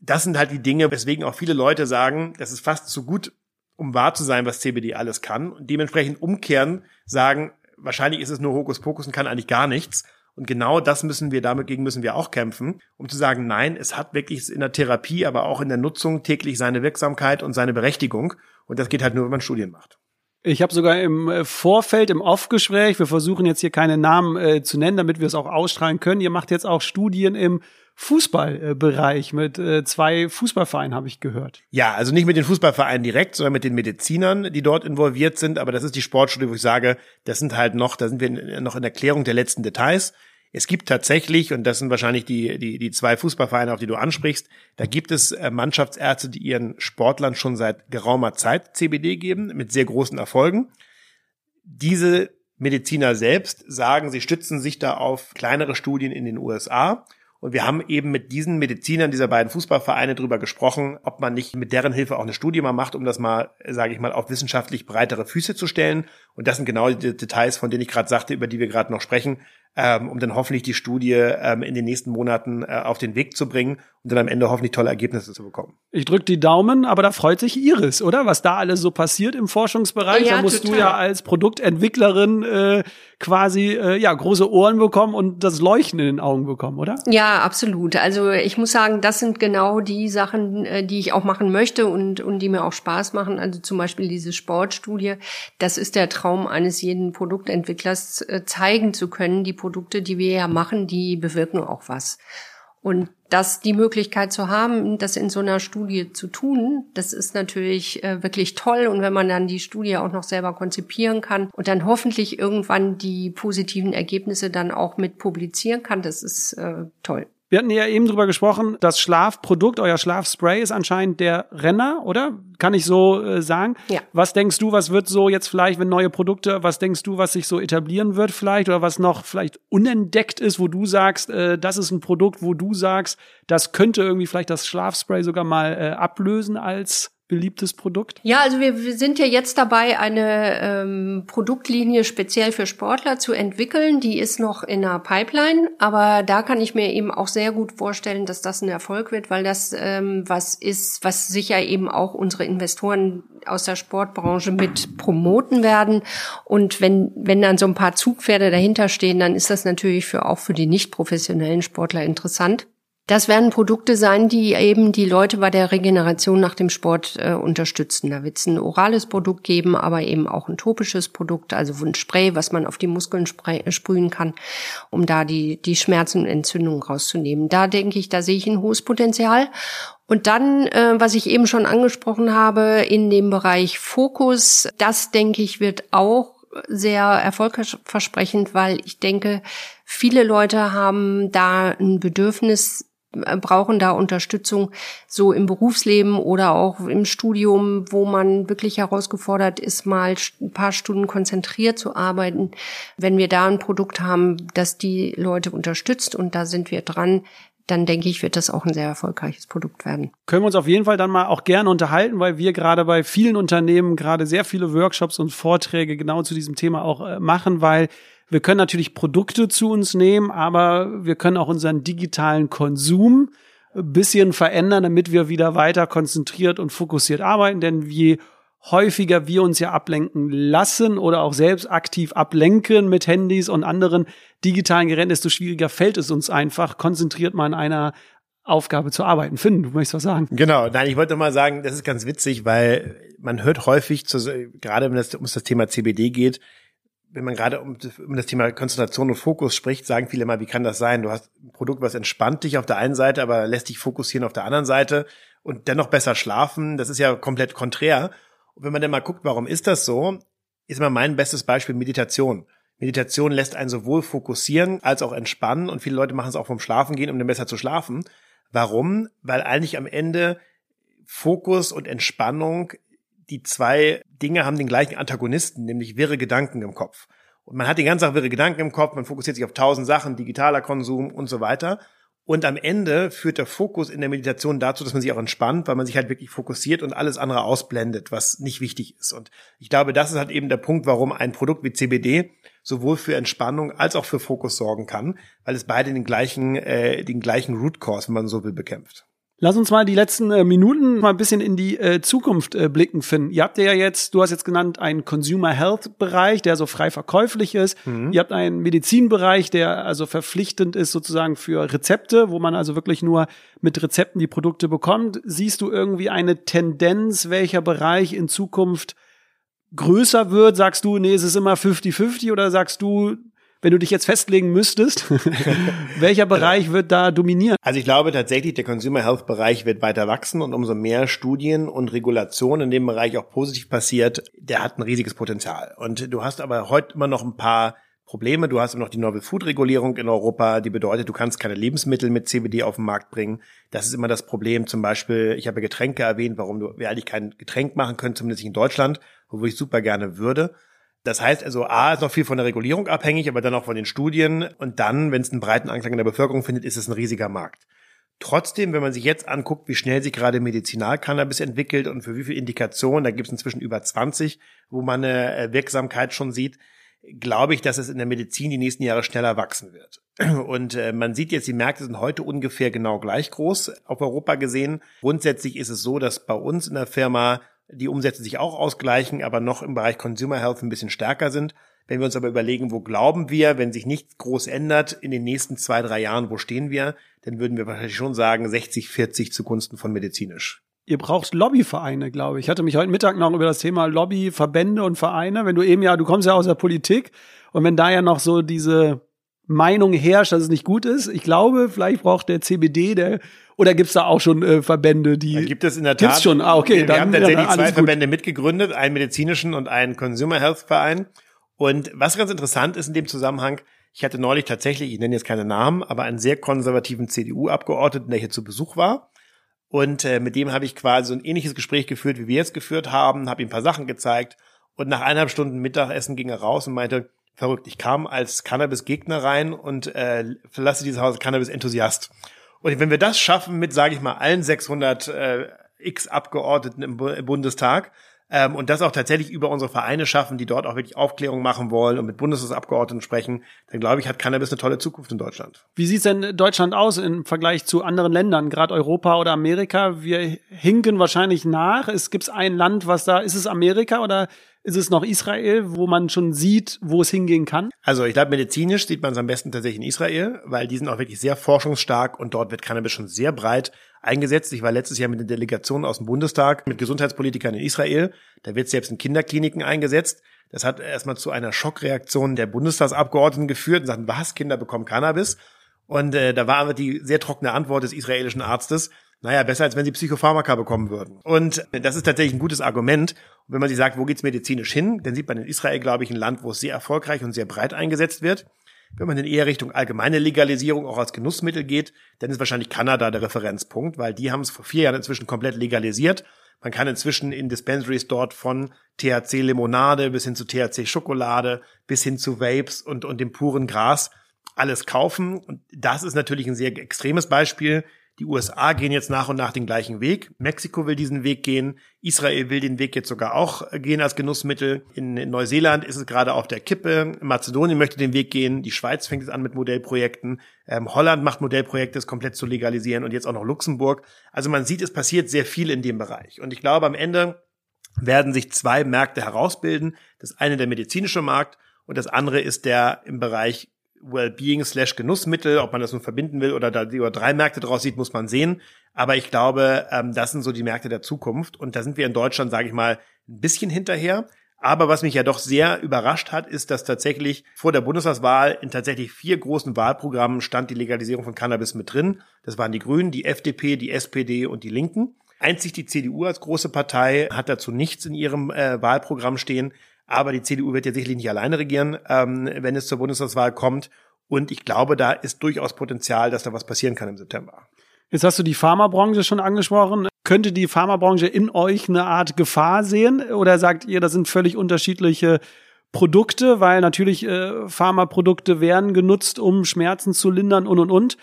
Das sind halt die Dinge, weswegen auch viele Leute sagen, das ist fast zu gut, um wahr zu sein, was CBD alles kann. Und dementsprechend umkehren, sagen, wahrscheinlich ist es nur Hokuspokus und kann eigentlich gar nichts. Und genau das müssen wir, damit gegen müssen wir auch kämpfen, um zu sagen, nein, es hat wirklich in der Therapie, aber auch in der Nutzung täglich seine Wirksamkeit und seine Berechtigung. Und das geht halt nur, wenn man Studien macht. Ich habe sogar im äh, Vorfeld, im Off-Gespräch, wir versuchen jetzt hier keine Namen äh, zu nennen, damit wir es auch ausstrahlen können. Ihr macht jetzt auch Studien im Fußballbereich mit äh, zwei Fußballvereinen, habe ich gehört. Ja, also nicht mit den Fußballvereinen direkt, sondern mit den Medizinern, die dort involviert sind. Aber das ist die Sportstudie, wo ich sage, das sind halt noch, da sind wir noch in Erklärung der letzten Details. Es gibt tatsächlich, und das sind wahrscheinlich die, die, die zwei Fußballvereine, auf die du ansprichst, da gibt es äh, Mannschaftsärzte, die ihren Sportlern schon seit geraumer Zeit CBD geben, mit sehr großen Erfolgen. Diese Mediziner selbst sagen, sie stützen sich da auf kleinere Studien in den USA und wir haben eben mit diesen Medizinern dieser beiden Fußballvereine drüber gesprochen, ob man nicht mit deren Hilfe auch eine Studie mal macht, um das mal, sage ich mal, auf wissenschaftlich breitere Füße zu stellen. Und das sind genau die Details, von denen ich gerade sagte, über die wir gerade noch sprechen ähm, um dann hoffentlich die Studie ähm, in den nächsten Monaten äh, auf den Weg zu bringen und dann am Ende hoffentlich tolle Ergebnisse zu bekommen. Ich drücke die Daumen, aber da freut sich Iris, oder? Was da alles so passiert im Forschungsbereich. Ja, da musst total. du ja als Produktentwicklerin äh, quasi äh, ja große Ohren bekommen und das Leuchten in den Augen bekommen, oder? Ja, absolut. Also ich muss sagen, das sind genau die Sachen, äh, die ich auch machen möchte und, und die mir auch Spaß machen. Also zum Beispiel diese Sportstudie. Das ist der Traum eines jeden Produktentwicklers, äh, zeigen zu können, die Produkte, die wir ja machen, die bewirken auch was. Und das die Möglichkeit zu haben, das in so einer Studie zu tun, das ist natürlich äh, wirklich toll. Und wenn man dann die Studie auch noch selber konzipieren kann und dann hoffentlich irgendwann die positiven Ergebnisse dann auch mit publizieren kann, das ist äh, toll. Wir hatten ja eben drüber gesprochen, das Schlafprodukt, euer Schlafspray ist anscheinend der Renner, oder? Kann ich so äh, sagen? Ja. Was denkst du, was wird so jetzt vielleicht, wenn neue Produkte, was denkst du, was sich so etablieren wird vielleicht oder was noch vielleicht unentdeckt ist, wo du sagst, äh, das ist ein Produkt, wo du sagst, das könnte irgendwie vielleicht das Schlafspray sogar mal äh, ablösen als beliebtes Produkt? Ja, also wir, wir sind ja jetzt dabei, eine ähm, Produktlinie speziell für Sportler zu entwickeln. Die ist noch in der Pipeline, aber da kann ich mir eben auch sehr gut vorstellen, dass das ein Erfolg wird, weil das ähm, was ist, was sicher eben auch unsere Investoren aus der Sportbranche mit promoten werden. Und wenn, wenn dann so ein paar Zugpferde dahinter stehen, dann ist das natürlich für auch für die nicht professionellen Sportler interessant. Das werden Produkte sein, die eben die Leute bei der Regeneration nach dem Sport äh, unterstützen. Da wird es ein orales Produkt geben, aber eben auch ein topisches Produkt, also ein Spray, was man auf die Muskeln äh, sprühen kann, um da die, die Schmerzen und Entzündungen rauszunehmen. Da denke ich, da sehe ich ein hohes Potenzial. Und dann, äh, was ich eben schon angesprochen habe, in dem Bereich Fokus, das denke ich, wird auch sehr erfolgversprechend, weil ich denke, viele Leute haben da ein Bedürfnis, brauchen da Unterstützung so im Berufsleben oder auch im Studium, wo man wirklich herausgefordert ist, mal ein paar Stunden konzentriert zu arbeiten. Wenn wir da ein Produkt haben, das die Leute unterstützt und da sind wir dran, dann denke ich, wird das auch ein sehr erfolgreiches Produkt werden. Können wir uns auf jeden Fall dann mal auch gerne unterhalten, weil wir gerade bei vielen Unternehmen gerade sehr viele Workshops und Vorträge genau zu diesem Thema auch äh, machen, weil wir können natürlich Produkte zu uns nehmen, aber wir können auch unseren digitalen Konsum ein bisschen verändern, damit wir wieder weiter konzentriert und fokussiert arbeiten. Denn je häufiger wir uns ja ablenken lassen oder auch selbst aktiv ablenken mit Handys und anderen digitalen Geräten, desto schwieriger fällt es uns einfach, konzentriert man einer Aufgabe zu arbeiten. Finn, du möchtest was sagen? Genau, nein, ich wollte mal sagen, das ist ganz witzig, weil man hört häufig, zu, gerade wenn es um das Thema CBD geht, wenn man gerade um, um, das Thema Konzentration und Fokus spricht, sagen viele mal, wie kann das sein? Du hast ein Produkt, was entspannt dich auf der einen Seite, aber lässt dich fokussieren auf der anderen Seite und dennoch besser schlafen. Das ist ja komplett konträr. Und wenn man dann mal guckt, warum ist das so, ist immer mein bestes Beispiel Meditation. Meditation lässt einen sowohl fokussieren als auch entspannen und viele Leute machen es auch vom Schlafen gehen, um dann besser zu schlafen. Warum? Weil eigentlich am Ende Fokus und Entspannung die zwei Dinge haben den gleichen Antagonisten, nämlich wirre Gedanken im Kopf. Und man hat die ganze Zeit wirre Gedanken im Kopf, man fokussiert sich auf tausend Sachen, digitaler Konsum und so weiter. Und am Ende führt der Fokus in der Meditation dazu, dass man sich auch entspannt, weil man sich halt wirklich fokussiert und alles andere ausblendet, was nicht wichtig ist. Und ich glaube, das ist halt eben der Punkt, warum ein Produkt wie CBD sowohl für Entspannung als auch für Fokus sorgen kann, weil es beide den gleichen, äh, den gleichen Root Cause, wenn man so will, bekämpft. Lass uns mal die letzten äh, Minuten mal ein bisschen in die äh, Zukunft äh, blicken, Finn. Ihr habt ja jetzt, du hast jetzt genannt, einen Consumer Health Bereich, der so frei verkäuflich ist. Mhm. Ihr habt einen Medizinbereich, der also verpflichtend ist sozusagen für Rezepte, wo man also wirklich nur mit Rezepten die Produkte bekommt. Siehst du irgendwie eine Tendenz, welcher Bereich in Zukunft größer wird? Sagst du, nee, es ist immer 50-50 oder sagst du, wenn du dich jetzt festlegen müsstest, [LAUGHS] welcher Bereich wird da dominieren? Also ich glaube tatsächlich, der Consumer Health Bereich wird weiter wachsen und umso mehr Studien und Regulationen in dem Bereich auch positiv passiert, der hat ein riesiges Potenzial. Und du hast aber heute immer noch ein paar Probleme. Du hast noch die Novel Food Regulierung in Europa, die bedeutet, du kannst keine Lebensmittel mit CBD auf den Markt bringen. Das ist immer das Problem. Zum Beispiel, ich habe Getränke erwähnt, warum du, wir eigentlich kein Getränk machen können, zumindest nicht in Deutschland, obwohl ich super gerne würde. Das heißt also, A ist noch viel von der Regulierung abhängig, aber dann auch von den Studien. Und dann, wenn es einen breiten Anklang in der Bevölkerung findet, ist es ein riesiger Markt. Trotzdem, wenn man sich jetzt anguckt, wie schnell sich gerade Medizinalcannabis entwickelt und für wie viele Indikationen, da gibt es inzwischen über 20, wo man eine äh, Wirksamkeit schon sieht, glaube ich, dass es in der Medizin die nächsten Jahre schneller wachsen wird. [CLEARS THROAT] Und äh, man sieht jetzt, die Märkte sind heute ungefähr genau gleich groß auf Europa gesehen. Grundsätzlich ist es so, dass bei uns in der Firma die Umsätze sich auch ausgleichen, aber noch im Bereich Consumer Health ein bisschen stärker sind. Wenn wir uns aber überlegen, wo glauben wir, wenn sich nichts groß ändert in den nächsten zwei, drei Jahren, wo stehen wir, dann würden wir wahrscheinlich schon sagen 60, 40 zugunsten von medizinisch. Ihr braucht Lobbyvereine, glaube ich. Ich hatte mich heute Mittag noch über das Thema Lobby, Verbände und Vereine. Wenn du eben ja, du kommst ja aus der Politik und wenn da ja noch so diese Meinung herrscht, dass es nicht gut ist, ich glaube, vielleicht braucht der CBD, der oder gibt's da auch schon äh, Verbände, die da gibt es in der Tat? Gibt's schon. Ah, okay. Wir, dann, haben tatsächlich ja, zwei gut. Verbände mitgegründet, einen medizinischen und einen Consumer Health Verein. Und was ganz interessant ist in dem Zusammenhang, ich hatte neulich tatsächlich, ich nenne jetzt keine Namen, aber einen sehr konservativen CDU-Abgeordneten, der hier zu Besuch war. Und äh, mit dem habe ich quasi so ein ähnliches Gespräch geführt, wie wir jetzt geführt haben, habe ihm ein paar Sachen gezeigt. Und nach eineinhalb Stunden Mittagessen ging er raus und meinte, verrückt, ich kam als Cannabis-Gegner rein und äh, verlasse dieses Haus Cannabis-Enthusiast. Und wenn wir das schaffen mit, sage ich mal, allen 600 äh, X-Abgeordneten im, im Bundestag, ähm, und das auch tatsächlich über unsere Vereine schaffen, die dort auch wirklich Aufklärung machen wollen und mit Bundestagsabgeordneten sprechen, dann glaube ich, hat Cannabis eine tolle Zukunft in Deutschland. Wie sieht denn Deutschland aus im Vergleich zu anderen Ländern, gerade Europa oder Amerika? Wir hinken wahrscheinlich nach. Es gibt ein Land, was da, ist es Amerika oder ist es noch Israel, wo man schon sieht, wo es hingehen kann? Also ich glaube, medizinisch sieht man es am besten tatsächlich in Israel, weil die sind auch wirklich sehr forschungsstark und dort wird Cannabis schon sehr breit eingesetzt. Ich war letztes Jahr mit einer Delegation aus dem Bundestag mit Gesundheitspolitikern in Israel. Da wird selbst in Kinderkliniken eingesetzt. Das hat erstmal zu einer Schockreaktion der Bundestagsabgeordneten geführt und sagten, was, Kinder bekommen Cannabis? Und äh, da war aber die sehr trockene Antwort des israelischen Arztes, naja, besser als wenn sie Psychopharmaka bekommen würden. Und das ist tatsächlich ein gutes Argument. Wenn man sich sagt, wo geht's medizinisch hin, dann sieht man in Israel, glaube ich, ein Land, wo es sehr erfolgreich und sehr breit eingesetzt wird. Wenn man in eher Richtung allgemeine Legalisierung auch als Genussmittel geht, dann ist wahrscheinlich Kanada der Referenzpunkt, weil die haben es vor vier Jahren inzwischen komplett legalisiert. Man kann inzwischen in Dispensaries dort von THC-Limonade bis hin zu THC-Schokolade bis hin zu Vapes und, und dem puren Gras alles kaufen. Und das ist natürlich ein sehr extremes Beispiel. Die USA gehen jetzt nach und nach den gleichen Weg. Mexiko will diesen Weg gehen. Israel will den Weg jetzt sogar auch gehen als Genussmittel. In, Neuseeland ist es gerade auf der Kippe. Mazedonien möchte den Weg gehen. Die Schweiz fängt jetzt an mit Modellprojekten. Ähm, Holland macht Modellprojekte, es komplett zu legalisieren und jetzt auch noch Luxemburg. Also man sieht, es passiert sehr viel in dem Bereich. Und ich glaube, am Ende werden sich zwei Märkte herausbilden. Das eine der medizinische Markt und das andere ist der im Bereich Wellbeing slash Genussmittel, ob man das nun verbinden will oder da über drei Märkte draus sieht, muss man sehen. Aber ich glaube, ähm, das sind so die Märkte der Zukunft. Und da sind wir in Deutschland, sage ich mal, ein bisschen hinterher. Aber was mich ja doch sehr überrascht hat, ist, dass tatsächlich vor der Bundestagswahl in tatsächlich vier großen Wahlprogrammen stand die Legalisierung von Cannabis mit drin. Das waren die Grünen, die FDP, die SPD und die Linken. Einzig die CDU als große Partei hat dazu nichts in ihrem äh, Wahlprogramm stehen. Aber die CDU wird ja sicherlich nicht alleine regieren, ähm, wenn es zur Bundestagswahl kommt. Und ich glaube, da ist durchaus Potenzial, dass da was passieren kann im September. Jetzt hast du die Pharmabranche schon angesprochen. Könnte die Pharmabranche in euch eine Art Gefahr sehen? Oder sagt ihr, das sind völlig unterschiedliche Produkte, weil natürlich äh, Pharmaprodukte werden genutzt, um Schmerzen zu lindern und und und.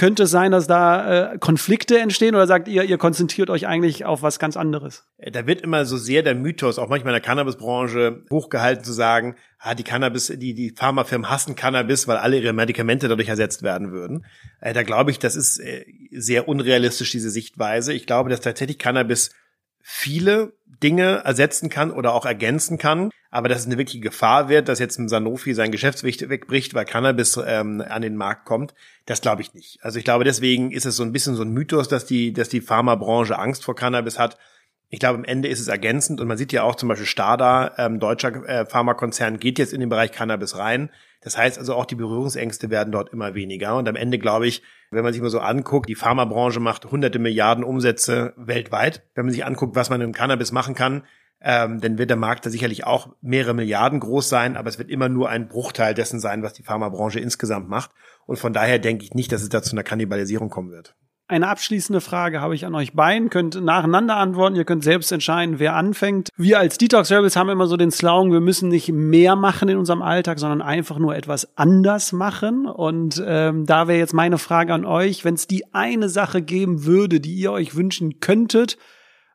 Könnte es sein, dass da äh, Konflikte entstehen oder sagt ihr, ihr konzentriert euch eigentlich auf was ganz anderes? Äh, da wird immer so sehr der Mythos, auch manchmal in der Cannabisbranche, hochgehalten zu sagen, ah, die Cannabis, die, die Pharmafirmen hassen Cannabis, weil alle ihre Medikamente dadurch ersetzt werden würden. Äh, da glaube ich, das ist äh, sehr unrealistisch, diese Sichtweise. Ich glaube, dass tatsächlich Cannabis viele Dinge ersetzen kann oder auch ergänzen kann, aber dass es eine wirkliche Gefahr wird, dass jetzt ein Sanofi sein Geschäftswicht wegbricht, weil Cannabis ähm, an den Markt kommt, das glaube ich nicht. Also ich glaube, deswegen ist es so ein bisschen so ein Mythos, dass die, dass die Pharmabranche Angst vor Cannabis hat. Ich glaube, am Ende ist es ergänzend und man sieht ja auch zum Beispiel Stada, ähm, deutscher äh, Pharmakonzern, geht jetzt in den Bereich Cannabis rein. Das heißt also auch die Berührungsängste werden dort immer weniger. Und am Ende glaube ich, wenn man sich mal so anguckt, die Pharmabranche macht hunderte Milliarden Umsätze weltweit. Wenn man sich anguckt, was man im Cannabis machen kann, ähm, dann wird der Markt da sicherlich auch mehrere Milliarden groß sein, aber es wird immer nur ein Bruchteil dessen sein, was die Pharmabranche insgesamt macht. Und von daher denke ich nicht, dass es da zu einer Kannibalisierung kommen wird. Eine abschließende Frage habe ich an euch beiden. Könnt nacheinander antworten. Ihr könnt selbst entscheiden, wer anfängt. Wir als Detox Rebels haben immer so den Slogan, wir müssen nicht mehr machen in unserem Alltag, sondern einfach nur etwas anders machen. Und ähm, da wäre jetzt meine Frage an euch, wenn es die eine Sache geben würde, die ihr euch wünschen könntet,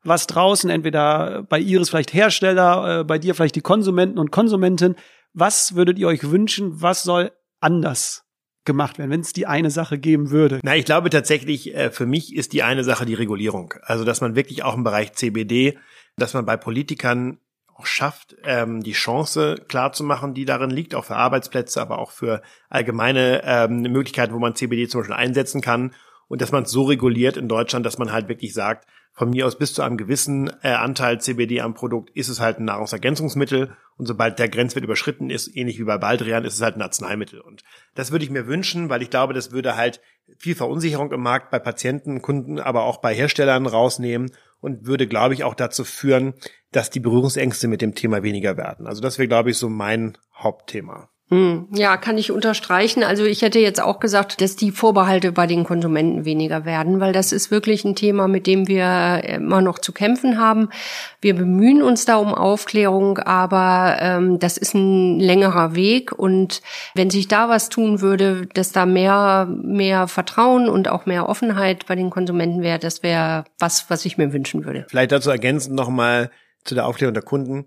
was draußen, entweder bei Iris vielleicht Hersteller, äh, bei dir vielleicht die Konsumenten und Konsumenten, was würdet ihr euch wünschen, was soll anders gemacht werden, wenn es die eine Sache geben würde? Na, ich glaube tatsächlich, äh, für mich ist die eine Sache die Regulierung. Also, dass man wirklich auch im Bereich CBD, dass man bei Politikern auch schafft, ähm, die Chance klar zu machen, die darin liegt, auch für Arbeitsplätze, aber auch für allgemeine ähm, Möglichkeiten, wo man CBD zum Beispiel einsetzen kann. Und dass man es so reguliert in Deutschland, dass man halt wirklich sagt, von mir aus bis zu einem gewissen äh, Anteil CBD am Produkt ist es halt ein Nahrungsergänzungsmittel und sobald der Grenzwert überschritten ist, ähnlich wie bei Baldrian, ist es halt ein Arzneimittel. Und das würde ich mir wünschen, weil ich glaube, das würde halt viel Verunsicherung im Markt bei Patienten, Kunden, aber auch bei Herstellern rausnehmen und würde, glaube ich, auch dazu führen, dass die Berührungsängste mit dem Thema weniger werden. Also das wäre, glaube ich, so mein Hauptthema. Hm, ja, kann ich unterstreichen. Also ich hätte jetzt auch gesagt, dass die Vorbehalte bei den Konsumenten weniger werden, weil das ist wirklich ein Thema, mit dem wir immer noch zu kämpfen haben. Wir bemühen uns da um Aufklärung, aber ähm, das ist ein längerer Weg und wenn sich da was tun würde, dass da mehr mehr Vertrauen und auch mehr Offenheit bei den Konsumenten wäre, das wäre was, was ich mir wünschen würde. Vielleicht dazu ergänzend nochmal zu der Aufklärung der Kunden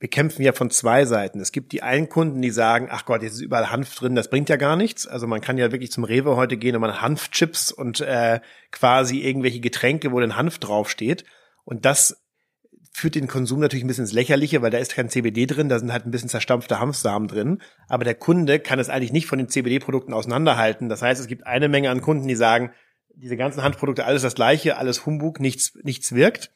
wir kämpfen ja von zwei Seiten. Es gibt die einen Kunden, die sagen, ach Gott, jetzt ist überall Hanf drin, das bringt ja gar nichts. Also man kann ja wirklich zum Rewe heute gehen und man Hanfchips und äh, quasi irgendwelche Getränke, wo dann Hanf draufsteht. Und das führt den Konsum natürlich ein bisschen ins Lächerliche, weil da ist kein CBD drin, da sind halt ein bisschen zerstampfte Hanfsamen drin. Aber der Kunde kann es eigentlich nicht von den CBD-Produkten auseinanderhalten. Das heißt, es gibt eine Menge an Kunden, die sagen, diese ganzen Hanfprodukte, alles das gleiche, alles Humbug, nichts, nichts wirkt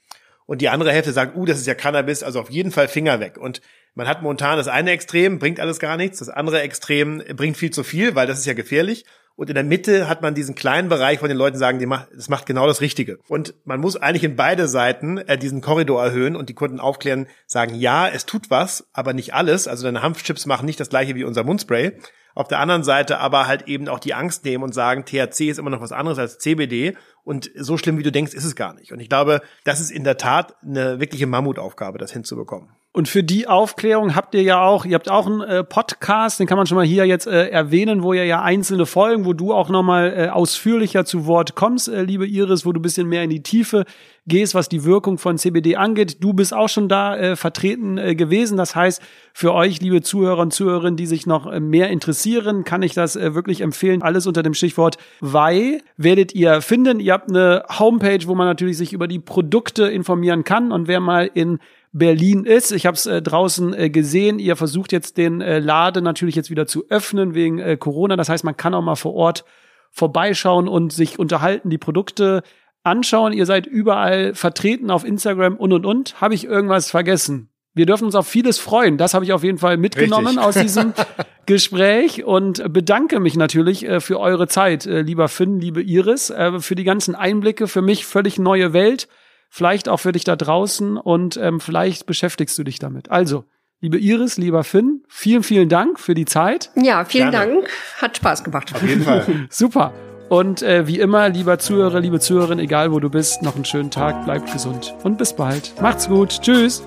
und die andere Hälfte sagt, uh, das ist ja Cannabis, also auf jeden Fall Finger weg. Und man hat momentan das eine Extrem, bringt alles gar nichts, das andere Extrem bringt viel zu viel, weil das ist ja gefährlich. Und in der Mitte hat man diesen kleinen Bereich, wo die Leute sagen, die macht, das macht genau das Richtige. Und man muss eigentlich in beide Seiten äh, diesen Korridor erhöhen und die Kunden aufklären, sagen, ja, es tut was, aber nicht alles. Also deine Hanfchips machen nicht das gleiche wie unser Mundspray. Auf der anderen Seite aber halt eben auch die Angst nehmen und sagen, THC ist immer noch was anderes als CBD und so schlimm wie du denkst, ist es gar nicht. Und ich glaube, das ist in der Tat eine wirkliche Mammutaufgabe, das hinzubekommen. Und für die Aufklärung habt ihr ja auch, ihr habt auch einen äh, Podcast, den kann man schon mal hier jetzt äh, erwähnen, wo ihr ja einzelne Folgen, wo du auch nochmal äh, ausführlicher zu Wort kommst, äh, liebe Iris, wo du bisschen mehr in die Tiefe gehst, was die Wirkung von CBD angeht. Du bist auch schon da äh, vertreten äh, gewesen. Das heißt, für euch, liebe Zuhörer und Zuhörerinnen, die sich noch äh, mehr interessieren, kann ich das äh, wirklich empfehlen. Alles unter dem Stichwort Wei werdet ihr finden. Ihr habt eine Homepage, wo man natürlich sich über die Produkte informieren kann. Und wer mal in Berlin ist. Ich habe es äh, draußen äh, gesehen. Ihr versucht jetzt den äh, Laden natürlich jetzt wieder zu öffnen wegen äh, Corona. Das heißt, man kann auch mal vor Ort vorbeischauen und sich unterhalten, die Produkte anschauen. Ihr seid überall vertreten auf Instagram und und und. Habe ich irgendwas vergessen? Wir dürfen uns auf vieles freuen. Das habe ich auf jeden Fall mitgenommen Richtig. aus diesem [LAUGHS] Gespräch und bedanke mich natürlich äh, für eure Zeit, äh, lieber Finn, liebe Iris, äh, für die ganzen Einblicke. Für mich völlig neue Welt. Vielleicht auch für dich da draußen und ähm, vielleicht beschäftigst du dich damit. Also, liebe Iris, lieber Finn, vielen, vielen Dank für die Zeit. Ja, vielen Gerne. Dank. Hat Spaß gemacht. Auf jeden Fall. [LAUGHS] Super. Und äh, wie immer, lieber Zuhörer, liebe Zuhörerin, egal wo du bist, noch einen schönen Tag, bleibt gesund und bis bald. Macht's gut. Tschüss.